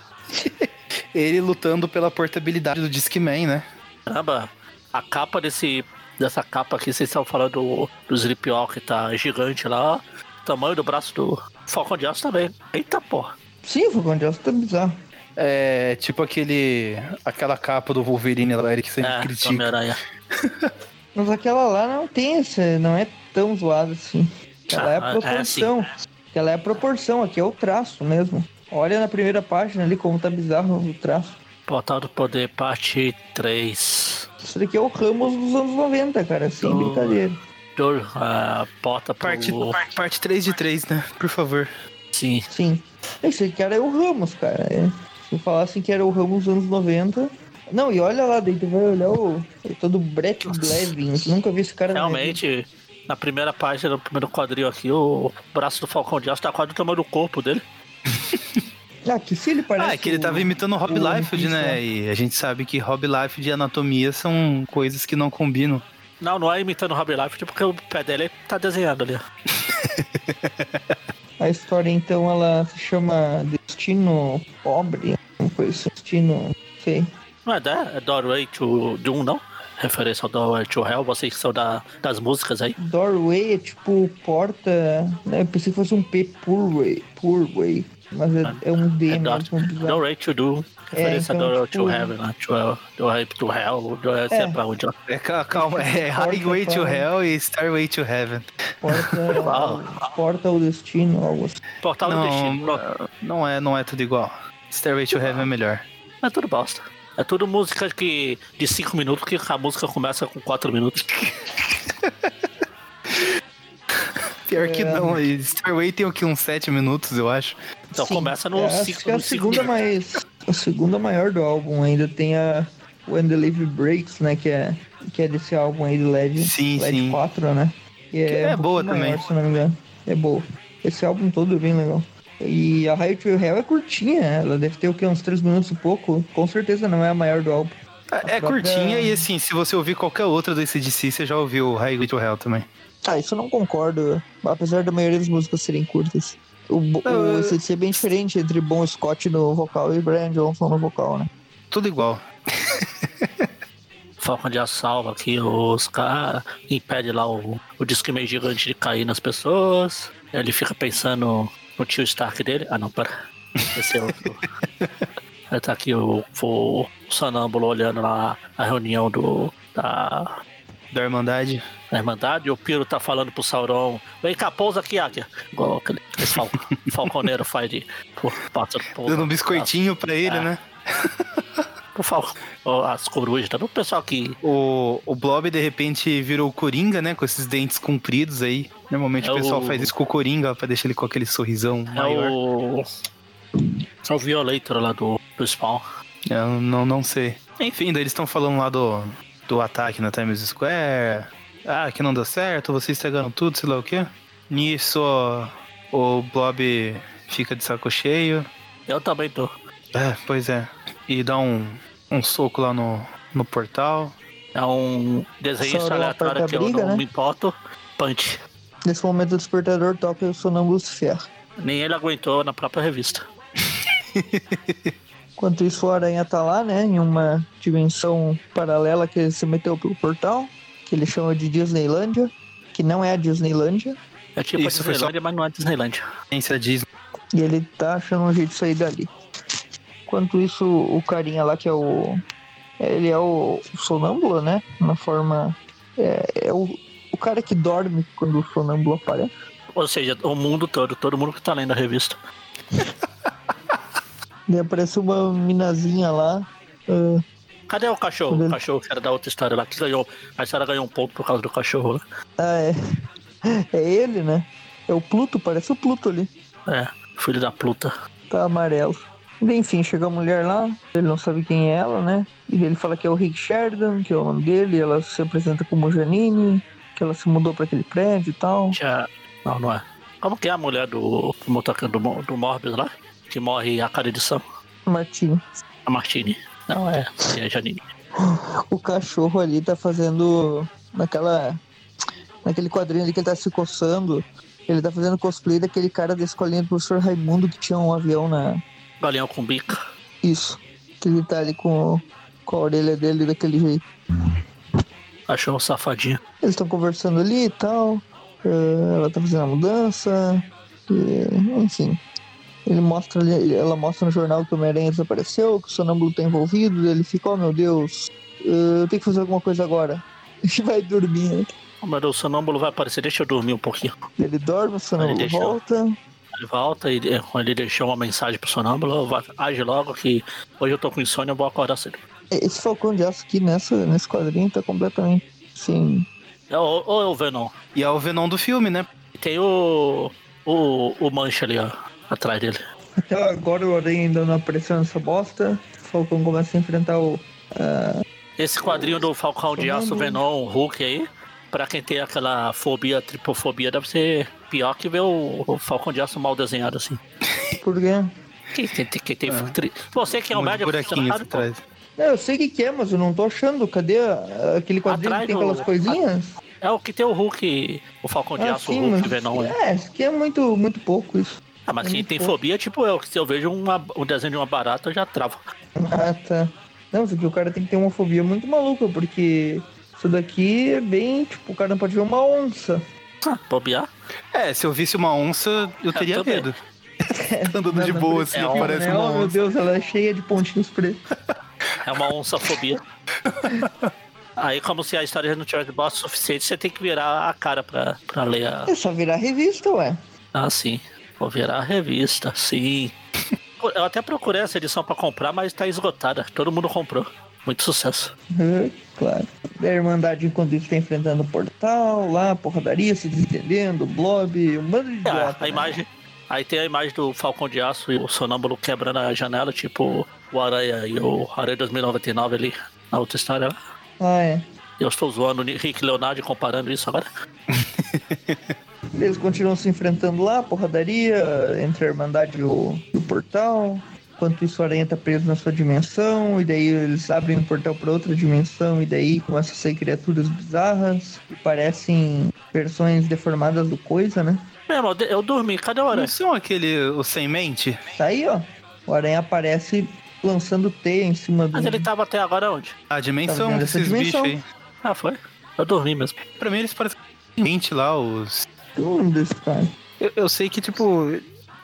Ele lutando pela portabilidade do Discman, né? caramba, a capa desse. Dessa capa aqui, vocês estão falando do, do Sleepwalker, tá gigante lá. O tamanho do braço do Falcão de Aço também. Eita porra. Sim, o Falcão de Aço tá bizarro. É tipo aquele. aquela capa do Wolverine lá, Eric sempre É, critica. Mas aquela lá não tem esse, não é tão zoada assim. Aquela é a Ah, é, proporção. Aquela é a proporção, aqui é o traço mesmo. Olha na primeira página ali como tá bizarro o traço. Portal do Poder, parte 3. Isso daqui é o Ramos dos anos 90, cara, sem Oh. brincadeira. Do, uh, porta pro... Parte, parte 3 de 3, né? Por favor. Sim. Sim. Esse cara é o Ramos, cara. É. Se eu falassem que era o Ramos dos anos 90. Não, e olha lá, daí tu vai olhar o. o todo Brett Blevins. Nunca vi esse cara na. Realmente, na primeira página, no primeiro quadril aqui, o braço do Falcão de Aço tá quase do tamanho do corpo dele. Ah, que se ele parece. Ah, é que ele tava imitando o Rob o Liefeld, né? E a gente sabe que Rob Liefeld e anatomia são coisas que não combinam. Não, não é imitando o Rob Life, porque o pé dele tá desenhado ali. A história, então, ela se chama Destino Pobre. Uma coisa assim, Destino. Sei. Não é, né? É Doorway to Doom, não? Referência ao Doorway to Hell, vocês que são da, das músicas aí. Doorway é tipo porta. Né? Eu pensei que fosse um P. Purway. Purway. Mas é, é um D É mesmo. bizarro. No Way to Do. Referência então, do tipo- To Heaven, né? To, to Rape to Hell, do, é. sei É. pra onde. É, ca- calma, é Highway to Hell e Starway to Heaven. Porta, Uau. porta ao destino, algo assim. Portal do Destino. pronto. Não, não é, não é tudo igual. Stairway to Heaven é melhor. É tudo bosta. É tudo música que, de 5 minutos, que a música começa com 4 minutos. Pior que É. não, e Starway tem o que, uns 7 minutos, eu acho. Então Sim, começa no é, acho cinco- que é a segunda mais a segunda maior do álbum. Ainda tem a When the Leaf Breaks né que é que é desse álbum aí do LED Sim, LED sim. 4 né? Que Que é um boa pouquinho também. maior, se não me engano. É boa. Esse álbum todo é bem legal. E a High to Hell é curtinha ela deve ter o que uns 3 minutos e pouco. Com certeza não é a maior do álbum. É, é própria- curtinha e assim, se você ouvir qualquer outra do ACDC, você já ouviu Highway to Hell também. Ah isso eu não concordo apesar da maioria das músicas serem curtas o, Não, o eu- ACDC é bem diferente entre Bon Scott no vocal e Brian Johnson no vocal, né? Tudo igual. Falcon de assalva aqui, os caras impede lá o, o disco meio gigante de cair nas pessoas. Ele fica pensando no tio Stark dele. Ah não, pera. Esse é outro. Aí tá aqui o, o, sonâmbulo olhando lá a reunião do, da, Da Irmandade. da Irmandade. E o Piro tá falando pro Sauron: Vem cá, pousa aqui, Águia. Igual aquele, fal, falconeiro faz de. Pô, pássaro, pousa. Dando um biscoitinho pra ele, É. né? Por favor, as corujas, tá? O pessoal que O, o Blob, de repente, virou Coringa, né? Com esses dentes compridos aí. Normalmente É o pessoal o- faz isso com o Coringa pra deixar ele com aquele sorrisão É maior. o. É o Violator lá do, do Spawn. Eu não, não sei. Enfim, daí eles estão falando lá do, do ataque na Times Square. Ah, que não deu certo, vocês estragaram tudo, sei lá o quê. Nisso, o Blob fica de saco cheio. Eu também tô. É, pois é. E dá um, um soco lá no, no portal. É um Sauron aleatório que a eu briga, não né? me importo. Punch. Nesse momento o despertador toca e o sonâmbulo se ferra. Nem ele aguentou na própria revista. Enquanto isso, o Aranha tá lá, né? Em uma dimensão paralela que ele se meteu pelo portal, que ele chama de Disneylândia, que não é a Disneylândia. É tipo Isso a foi só- Disneylândia, mas não é Disneylândia. Ciência Disney. E ele tá achando um jeito de sair dali. Enquanto isso, o carinha lá, que é o. Ele é o sonâmbulo, né? Na forma. É, é o, o cara que dorme quando o sonâmbulo aparece. Ou seja, o mundo todo, todo mundo que tá lendo a revista. Daí aparece uma minazinha lá. ah, Cadê o cachorro? O cachorro que era da outra história lá, que ganhou. A história ganhou um ponto por causa do cachorro lá. ah, é. É ele, né? É o Pluto, parece o Pluto ali. É, filho da pluta. Tá amarelo. Enfim, chega a mulher lá, ele não sabe quem é ela, né? E ele fala que é o Rick Sheridan, que é o nome dele, ela se apresenta como Janine, que ela se mudou pra aquele prédio e tal. Já. Não, não é. Como que é a mulher do, do, do Morbius lá? Que morre a cada edição? Martinho. A Martini. Não é, é a Janine. O cachorro ali tá fazendo naquela. Naquele quadrinho ali que ele tá se coçando. Ele tá fazendo cosplay daquele cara da escolinha do professor Raimundo que tinha um avião na. Galinhão com bica. Isso. Que ele tá ali com, com a orelha dele daquele jeito. Achou um safadinho. Eles estão conversando ali e tal. eh, ela tá fazendo a mudança. e, enfim. Ele mostra ali- ela mostra no jornal que o Homem-Aranha desapareceu, que o sonâmbulo tá envolvido. Ele fica, oh meu Deus, eh, eu tenho que fazer alguma coisa agora. E vai dormir. né? Mas o sonâmbulo vai aparecer, deixa eu dormir um pouquinho. Ele dorme, o sonâmbulo deixou. volta. Ele volta e eh, ele deixou uma mensagem pro sonâmbulo, age logo que hoje eu tô com insônia, eu vou acordar cedo. Esse Falcão de Aço aqui nessa, nesse quadrinho tá completamente assim. É, Ou, ou é o Venom. E é o Venom do filme, né? E tem o, o. o Mancha ali, ó, atrás dele. Até agora o Aranha ainda não apareceu nessa bosta. O Falcão começa a enfrentar o. Esse quadrinho do Falcão de Aço. Venom, Hulk aí, pra quem tem aquela fobia, tripofobia, deve ser pior que ver o, o Falcão de Aço mal desenhado assim. Por quê? Quem tem, quem tem tri- Você que é o um médico, pô. atrás. Não, eu sei o que, que é, mas eu não tô achando. Cadê a- aquele quadrinho Atrás que tem do- aquelas coisinhas? É o que tem o Hulk, o Falcão de Ah, Aço, o sim, Hulk mas- Venom. É. É, isso aqui é muito, muito pouco isso. Ah, mas é quem tem fobia, tipo eu, que se eu vejo uma, um desenho de uma barata, eu já travo. Ah, tá. Não, isso aqui o cara tem que ter uma fobia muito maluca, porque isso daqui é bem, tipo, o cara não pode ver uma onça. Ah, bobear. É, se eu visse uma onça, eu Ah, teria também. medo. Andando de boa, assim, É um- aparece né? uma Oh, meu onça. Deus, ela é cheia de pontinhos pretos. É uma onçafobia. Aí, como se a história não tivesse bosta o suficiente, você tem que virar a cara pra, pra ler a. É só virar revista, ué. Ah, sim. Vou virar a revista, sim. Eu até procurei essa edição pra comprar, mas tá esgotada. Todo mundo comprou. Muito sucesso. Uhum, claro. A Irmandade, enquanto isso, tá enfrentando o portal, lá, porradaria, se desentendendo, blob, um bando de Ah, idiota. a né? imagem. Aí tem a imagem do Falcão de Aço e o sonâmbulo quebrando a janela, tipo o Aranha e o Aranha 2099 ali na outra história lá. Ah, é. Eu estou zoando o Rick Leonardo comparando isso agora. Eles continuam se enfrentando lá, porradaria, entre a Irmandade e o, e o portal. Enquanto isso, o Aranha tá preso na sua dimensão, e daí eles abrem um portal pra outra dimensão, e daí começam a sair criaturas bizarras, que parecem versões deformadas do Coisa, né? Meu irmão, eu dormi, cadê o Aranha? Não são aquele, o sem mente? Tá aí, ó. O Aranha aparece lançando teia em cima do. Mas ele tava até agora onde? A dimensão desses dimensão? bichos aí. Ah, foi? Eu dormi mesmo. Pra mim eles parecem mente lá, os... Eu lembro desse cara. Eu, eu sei que, tipo,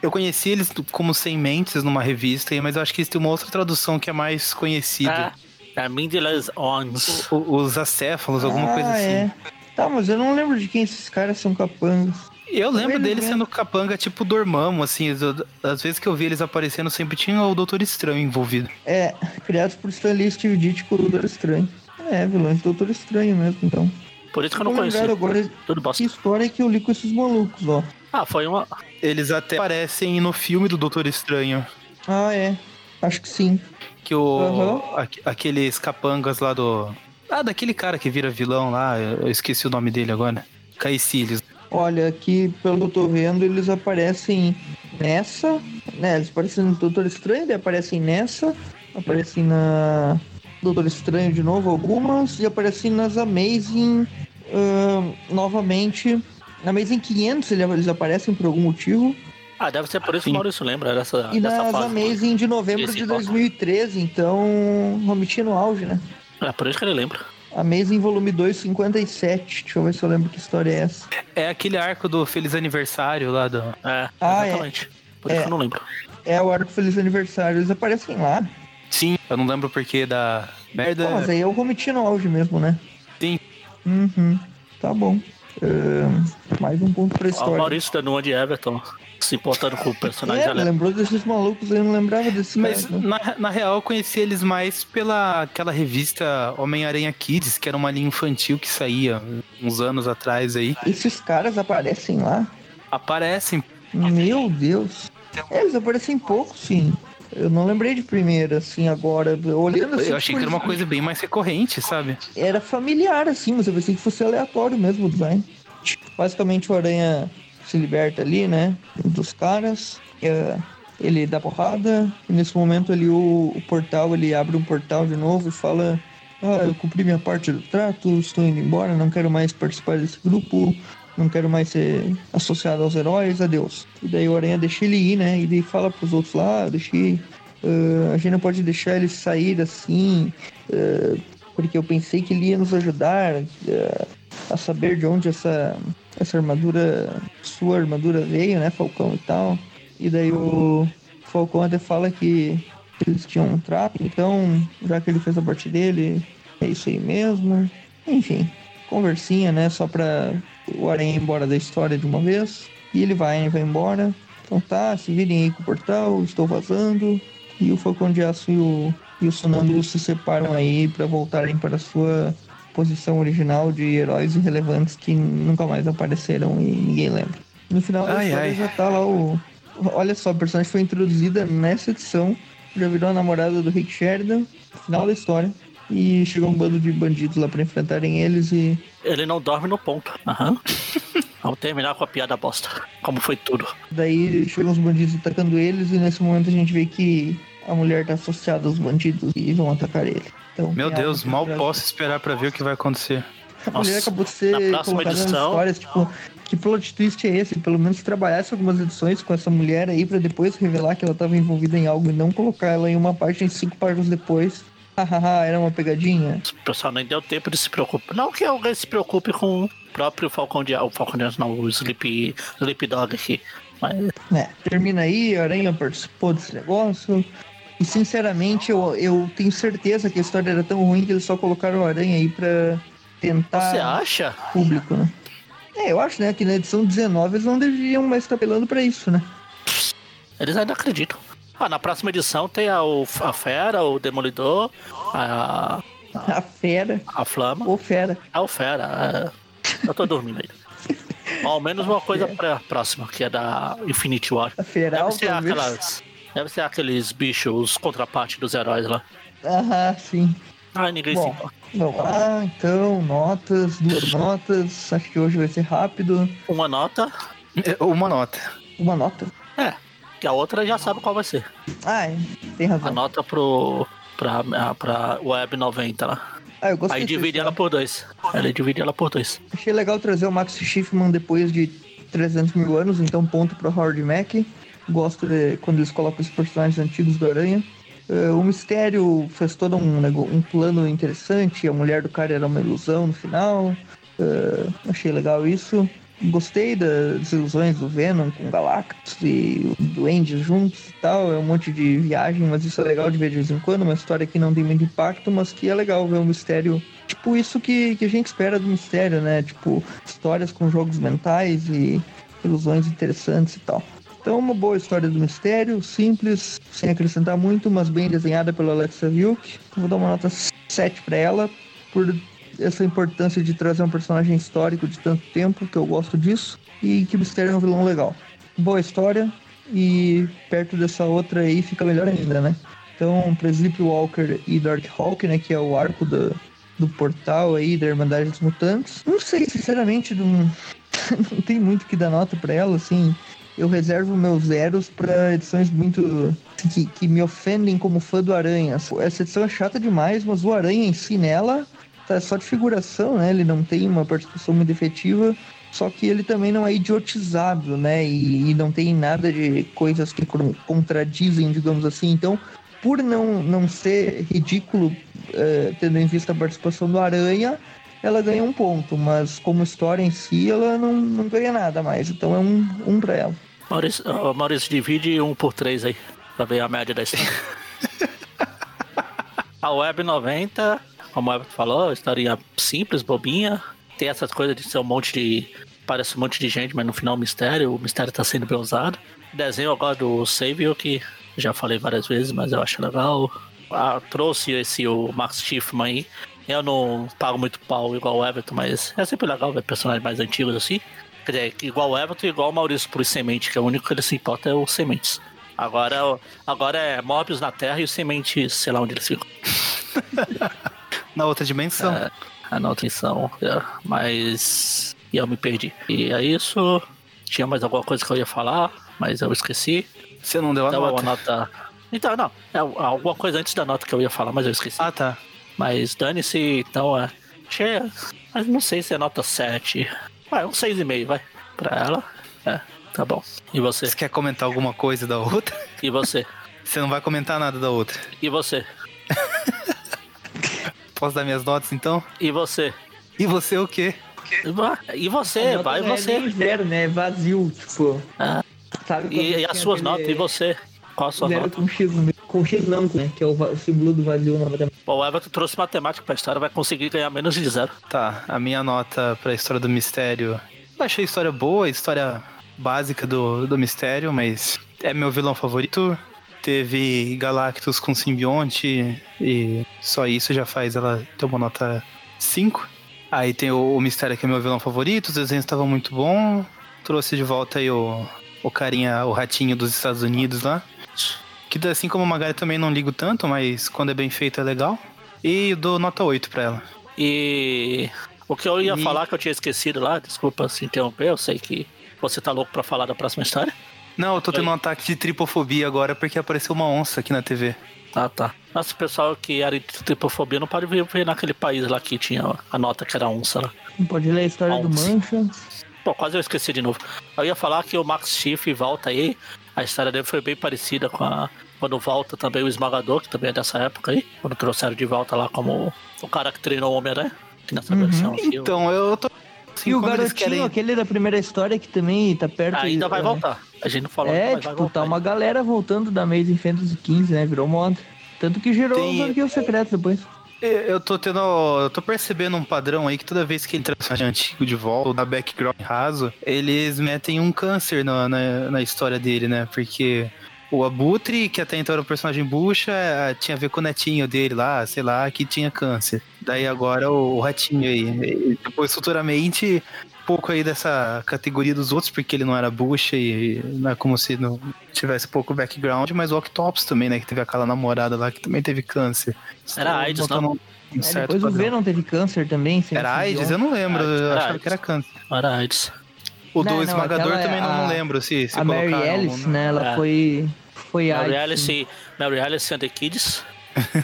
eu conheci eles como sem mentes numa revista, mas eu acho que eles têm uma outra tradução que é mais conhecida. É, é Mindless Ons. O- o- Os acéfalos, alguma ah, coisa assim. É. Tá, mas eu não lembro de quem esses caras são capangas. Eu lembro Eles deles mesmo. sendo capanga tipo Dormammu, assim. eu- Às vezes que eu vi eles aparecendo, sempre tinha o Doutor Estranho envolvido. É, criados por Stan Lee, Steve Ditko, Doutor Estranho. É, vilões do Doutor Estranho mesmo, então. Por isso que eu não agora Tudo que bosta. história que eu li com esses malucos, ó. Ah, foi uma. Eles até aparecem no filme do Doutor Estranho. Ah, é. Acho que sim. Que o. Aque- Aqueles capangas lá do. Ah, daquele cara que vira vilão lá, eu esqueci o nome dele agora. Caecílios. Olha, aqui, pelo que eu tô vendo, eles aparecem nessa, né? Eles aparecem no Doutor Estranho, daí aparecem nessa, aparecem na Doutor Estranho de novo, algumas, e aparecem nas Amazing novamente. Na Amazing 500 ele- eles aparecem por algum motivo. Ah, deve ser por isso que o Maurício lembra dessa, E dessa fase. Amazing de novembro de foco. 2013, então Romitinha no auge, né? É por isso que ele lembra. Amazing volume 2, 57. Deixa eu ver se eu lembro que história é essa. É aquele arco do Feliz Aniversário lá do. É, Ah, é. exatamente. Por isso É. que eu não lembro. É o Arco Feliz Aniversário, eles aparecem lá. Sim, eu não lembro porque da merda. Pô, mas aí é o Romitinha no auge mesmo, né? Sim. Uhum. Tá bom. Ahn, mais um ponto pra Ó, o história. Maurício dando uma de Everton, se importando com o personagem É, lembrou desses malucos eu não lembrava desse Mas cara, né? na, na real eu conheci eles mais pela aquela revista Homem-Aranha Kids, que era uma linha infantil que saía uns anos atrás aí. Esses caras aparecem lá? Aparecem. Meu Deus. É, eles aparecem pouco, sim. Eu não lembrei de primeira, assim, agora. Olhando assim, Eu achei que era uma coisa bem mais recorrente, sabe? Era familiar, assim, mas eu pensei que fosse aleatório mesmo o design. Tipo, Basicamente o Aranha se liberta ali, né? Dos caras. é, ele dá porrada. E nesse momento ali o, o portal, ele abre um portal de novo e fala. Ah, eu cumpri minha parte do trato, estou indo embora, não quero mais participar desse grupo, não quero mais ser associado aos heróis, adeus. E daí o Aranha deixa ele ir, né? E ele fala pros outros lá, ah, eu deixei. ah, a gente não pode deixar ele sair assim. ah, porque eu pensei que ele ia nos ajudar eh, a saber de onde essa, essa armadura, sua armadura veio, né, Falcão e tal. E daí o Falcão até fala que eles tinham um trato, então, já que ele fez a parte dele, é isso aí mesmo. Enfim, conversinha, né, só pra o Aranha embora da história de uma vez. E ele vai, vai embora. Então tá, se virem aí com o portal, estou vazando. E o Falcão de Aço e o, e o Sonâmbulo se separam aí para voltarem para a sua posição original de heróis irrelevantes que nunca mais apareceram e ninguém lembra. No final da Ai, história ai. já tá lá o. Olha só, a personagem foi introduzida nessa edição, já virou a namorada do Rick Sheridan, final da história. E chegou um bando de bandidos lá para enfrentarem eles e. Ele não dorme no ponto. Aham. Vamos terminar com a piada bosta. Como foi tudo. Daí chegam os bandidos atacando eles e nesse momento a gente vê que a mulher tá associada aos bandidos e vão atacar ele. Então, Meu Deus, mal posso esperar pra ver o que vai acontecer. A Nossa, mulher acabou de ser colocada nas edição- histórias, tipo, que plot twist é esse? Pelo menos trabalhasse algumas edições com essa mulher aí pra depois revelar que ela tava envolvida em algo e não colocar ela em uma página cinco páginas depois. Hahaha, era uma pegadinha. O pessoal nem deu tempo de se preocupar. Não que alguém se preocupe com o próprio Falcão de. O Falcão de não, o Sleep, Sleep Dog aqui. Mas É, termina aí, a Aranha participou desse negócio. E sinceramente, eu, eu tenho certeza que a história era tão ruim que eles só colocaram o Aranha aí pra tentar você acha? público, né? É, eu acho, né, que na edição 19 eles não deveriam mais estar apelando pra isso, né? Eles ainda acreditam. Ah, na próxima edição tem a, o- a Fera, o Demolidor, a, A fera, a Flama. ou fera. Ah, o Fera. é. Eu tô dormindo ainda. Ao menos uma coisa pra próxima, que é da Infinity War. A feral, Deve ser aquelas. Deve ser aqueles bichos, os contraparte dos heróis lá. Aham, sim. Ah, ninguém se Bom, importa. vamos lá, então, notas, duas notas. Acho que hoje vai ser rápido. Uma nota, É, Uma nota. Uma nota. é. Que a outra já sabe qual vai ser. Ah, é, tem razão. nota pro. pra, pra Web 90 lá. Ah, eu gostei Aí divide ela história. por dois. Ela divide ela por dois. Achei legal trazer o Max Schiffman depois de 300 mil anos, então ponto pro Howard Mack. Gosto de quando eles colocam os personagens antigos do Aranha. Eh, o Mistério fez todo um, um plano interessante, a mulher do cara era uma ilusão no final. Eh, achei legal isso. Gostei das ilusões do Venom com Galactus e o Duende juntos e tal. É um monte de viagem, mas isso é legal de ver de vez em quando. Uma história que não tem muito impacto, mas que é legal ver o mistério. Tipo, isso que, que a gente espera do mistério, né? Tipo, histórias com jogos mentais e ilusões interessantes e tal. Então, uma boa história do mistério, simples, sem acrescentar muito, mas bem desenhada pela Alexa Vilk. Vou dar uma nota 7 pra ela, por essa importância de trazer um personagem histórico de tanto tempo, que eu gosto disso, e que o mistério é um vilão legal. Boa história, e perto dessa outra aí fica melhor ainda, né? Então, Sleep Walker e Dark Hawk, né, que é o arco da, do portal aí, da Irmandade dos Mutantes. Não sei, sinceramente, não, não tem muito que dar nota pra ela, assim. Eu reservo meus zeros pra edições muito. Que, que me ofendem como fã do Aranha. Essa edição é chata demais, mas o Aranha em si nela tá só de figuração, né? Ele não tem uma participação muito efetiva. Só que ele também não é idiotizado, né? E, e não tem nada de coisas que con- contradizem, digamos assim. Então, por não, não ser ridículo, eh, tendo em vista a participação do Aranha, ela ganha um ponto. Mas como história em si, ela não, não ganha nada mais. Então é um, um pra ela. Maurício, ó, Maurício, divide um por três aí, pra ver a média da história. a Web 90, como o Everton falou, historinha simples, bobinha. Tem essas coisas de ser um monte de. Parece um monte de gente, mas no final mistério, o mistério tá sendo bem usado. Desenho agora do Savio, que já falei várias vezes, mas eu acho legal. Ah, trouxe esse o Max Schiffman aí. Eu não pago muito pau igual o Everton, mas é sempre legal ver personagens mais antigos assim. Quer dizer, igual o Everton igual o Maurício por Semente, que é o único que ele se importa é o Sementes. Agora, agora é Mobius na Terra e os Sementes, sei lá onde eles ficam. Na outra dimensão. É, na outra edição. é, mas. E eu me perdi. E é isso. Tinha mais alguma coisa que eu ia falar, mas eu esqueci. Você não deu a Então, nota. uma nota. Então, não. É alguma coisa antes da nota que eu ia falar, mas eu esqueci. Ah, tá. Mas dane-se, então é. Achei. Mas não sei se é nota 7. Vai, um 6,5, vai. Pra ela. É, tá bom. E você? Você quer comentar alguma coisa da outra? E você? Você não vai comentar nada da outra. E você? Posso dar minhas notas então? E você? E você o quê? E E você? Vai não é você. nem zero, né? É vazio, tipo. Ah, Sabe e, e as suas aquele notas? E você? Qual a sua Zero nota? com X, com X não, né? Que é o símbolo do vazio na matemática. Bom, o Everton trouxe matemática pra história, vai conseguir ganhar menos de zero. Tá, a minha nota pra história do mistério. Eu achei a história boa, a história básica do, do mistério, mas é meu vilão favorito. Teve Galactus com simbionte e só isso já faz ela ter uma nota 5. Aí tem o, o mistério que é meu vilão favorito, os desenhos estavam muito bons. Trouxe de volta aí o, o carinha, o ratinho dos Estados Unidos lá. Que assim como o Magari também não ligo tanto, mas quando é bem feito é legal. E dou nota 8 pra ela. E o que eu ia E- falar que eu tinha esquecido lá, desculpa se interromper, eu sei que você tá louco pra falar da próxima história. Não, eu tô tendo Oi. um ataque de tripofobia agora porque apareceu uma onça aqui na TV. Ah, tá. Nossa, o pessoal que era de tripofobia não pode ver naquele país lá que tinha a nota que era onça lá. Não pode ler a história do Onça. Mancha. Pô, quase eu esqueci de novo. Eu ia falar que o Max Schiff volta aí. A história dele foi bem parecida com a. Quando volta também o Esmagador, que também é dessa época aí. Quando trouxeram de volta lá como o cara que treinou o Homem-Aranha. Nessa Uhum. versão aqui. Então, eu tô Assim, e o garotinho, querem- aquele da primeira história que também tá perto. Ainda vai é, voltar. A gente não falou É, tipo, voltar. tá uma galera voltando da Amazing Fantasy XV, né? Virou moda. Tanto que gerou Tem- os arquivos secretos depois. Eu tô tendo. Eu tô percebendo um padrão aí que toda vez que entra personagem antigo de volta, dá background raso, eles metem um câncer na, na, na história dele, né? Porque o Abutre, que até então era um personagem bucha, eh, tinha a ver com o netinho dele lá, sei lá, que tinha câncer. Daí agora o, o ratinho aí. E depois, futuramente, um pouco aí dessa categoria dos outros, porque ele não era bucha e não é como se não tivesse pouco background, mas o Octopus também, né? Que teve aquela namorada lá que também teve câncer. Era AIDS, Botando não? um É, certo depois o padrão. Venom teve câncer também. sem Era AIDS? Eu não lembro, AIDS, eu era achava AIDS. que era câncer. Era AIDS. O Não, do não, esmagador é também não, a- não lembro se, se A Mary. Alice, né? né? Ela É. foi. Foi Mary AIDS. Alice, Mary Alice and the Kids.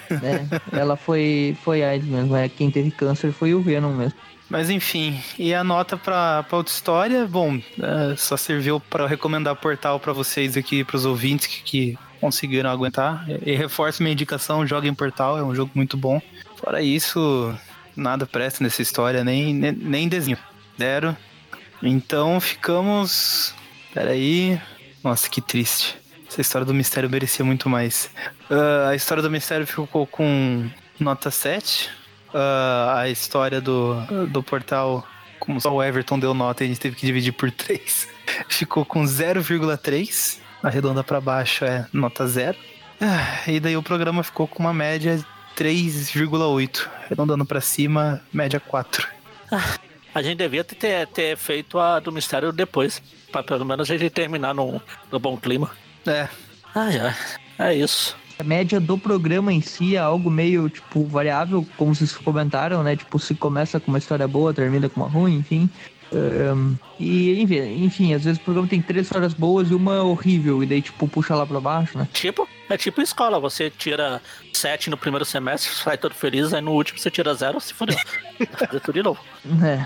né? Ela foi, foi AIDS mesmo. É, quem teve câncer foi o Venom mesmo. Mas enfim, e a nota pra, pra outra história, bom, é, só serviu pra recomendar portal pra vocês aqui, pros ouvintes que, que conseguiram aguentar. E, e reforço minha indicação, joguem portal, é um jogo muito bom. Fora isso, nada presta nessa história, nem, nem, nem desenho. Zero. Então ficamos. Peraí. Nossa, que triste. Essa história do mistério merecia muito mais. Ah, a história do mistério ficou com nota 7. Ah, a história do, do portal, como só o Everton deu nota, a gente teve que dividir por 3. Ficou com 0,3. Arredonda pra baixo é nota 0. Ah, e daí o programa ficou com uma média 3,8. Arredondando pra cima, média 4. A gente devia ter, ter feito a do mistério depois. Pra pelo menos a gente terminar no, no bom clima. É, Ai, ai. É isso. A média do programa em si é algo meio, tipo, variável, como vocês comentaram, né? Tipo, se começa com uma história boa, termina com uma ruim, enfim. Ahn, e, enfim, enfim, às vezes o programa tem três histórias boas e uma horrível, e daí, tipo, puxa lá pra baixo, né? Tipo, é tipo escola. Você tira 7 no primeiro semestre, sai todo feliz, aí no último você tira zero, se fodeu. Vai fazer tudo de novo. É.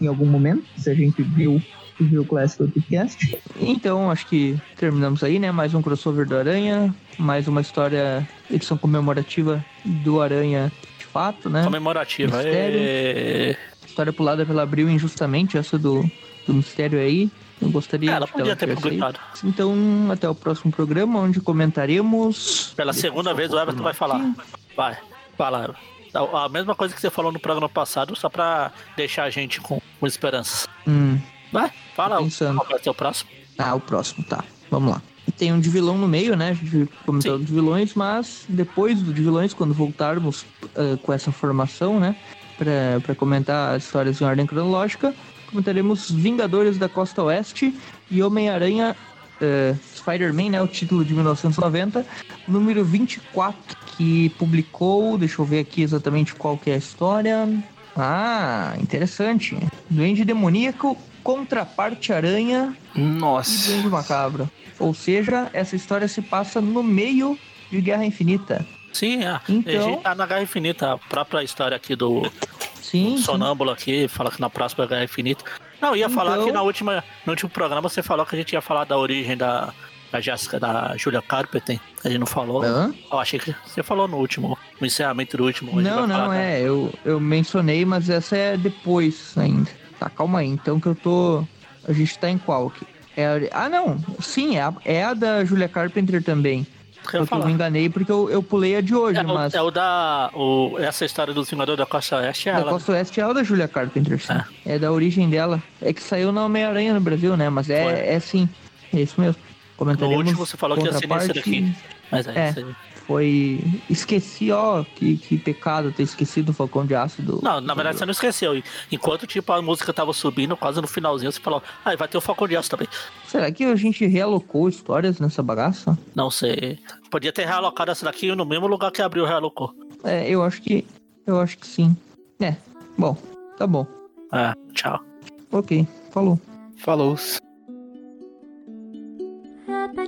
em algum momento, se a gente viu viu o Classic Podcast. Então, acho que terminamos aí, né? Mais um crossover do Aranha, mais uma história, edição comemorativa do Aranha de fato, né? Comemorativa. É... História pulada pela Abril injustamente, essa do, do mistério aí. Eu gostaria Ela podia ter publicado. saído. Então, até o próximo programa, onde comentaremos. Pela segunda vez o Everton vai falar. Vai, fala. A mesma coisa que você falou no programa passado, só pra deixar a gente com, com esperanças. Hum, Vai, fala. Pensando. Qual vai ser o próximo? ah, o próximo, tá. Vamos lá. Tem um de vilão no meio, né? A gente comentou Sim. de vilões, mas depois do de vilões, quando voltarmos ah, com essa formação, né? Pra, pra comentar as histórias em ordem cronológica, comentaremos Vingadores da Costa Oeste e Homem-Aranha eh, Spider-Man, né? O título de 1990, número 24, que publicou, deixa eu ver aqui exatamente qual que é a história. Ah, interessante. Duende Demoníaco contra a parte aranha e Nossa. Duende Macabro. Ou seja, essa história se passa no meio de Guerra Infinita. Sim, é. Então- A gente tá na Guerra Infinita, a própria história aqui do Sim. Sonâmbulo aqui, fala que na próxima é Guerra Infinita. Não, ia falar Então- que na última, no último programa você falou que a gente ia falar da origem da a Jéssica da Julia Carpenter, a gente não falou. Hã? Eu achei que você falou no último, no encerramento do último. a Não, não, falar da- é. Eu, eu mencionei, mas essa é depois ainda. Tá, calma aí. Então que eu tô. A gente tá em qual aqui? É a... Ah, não. Sim, é a, é a da Julia Carpenter também. Eu eu me enganei porque eu, eu pulei a de hoje, É, o- mas. é o da. O, essa história do Vingador da Costa Oeste é Da ela. Costa Oeste é o da Julia Carpenter, sim. É. da origem dela. É que saiu na Homem-Aranha no Brasil, né? Mas Foi. é, é sim. É isso mesmo. No Comentaremos último você falou que ia ser nesse daqui. Mas é, É. isso aí. Foi. Esqueci, ó, que, que pecado ter esquecido o Falcão de Aço do. Não, na verdade você não esqueceu. Enquanto tipo, a música tava subindo, quase no finalzinho, você falou, ah, e vai ter o Falcão de Aço também. Será que a gente realocou histórias nessa bagaça? Não sei. Podia ter realocado essa daqui no mesmo lugar que abriu realocou. É, eu acho que. Eu acho que sim. É. Bom, tá bom. É, tchau. Ok, falou. Falou.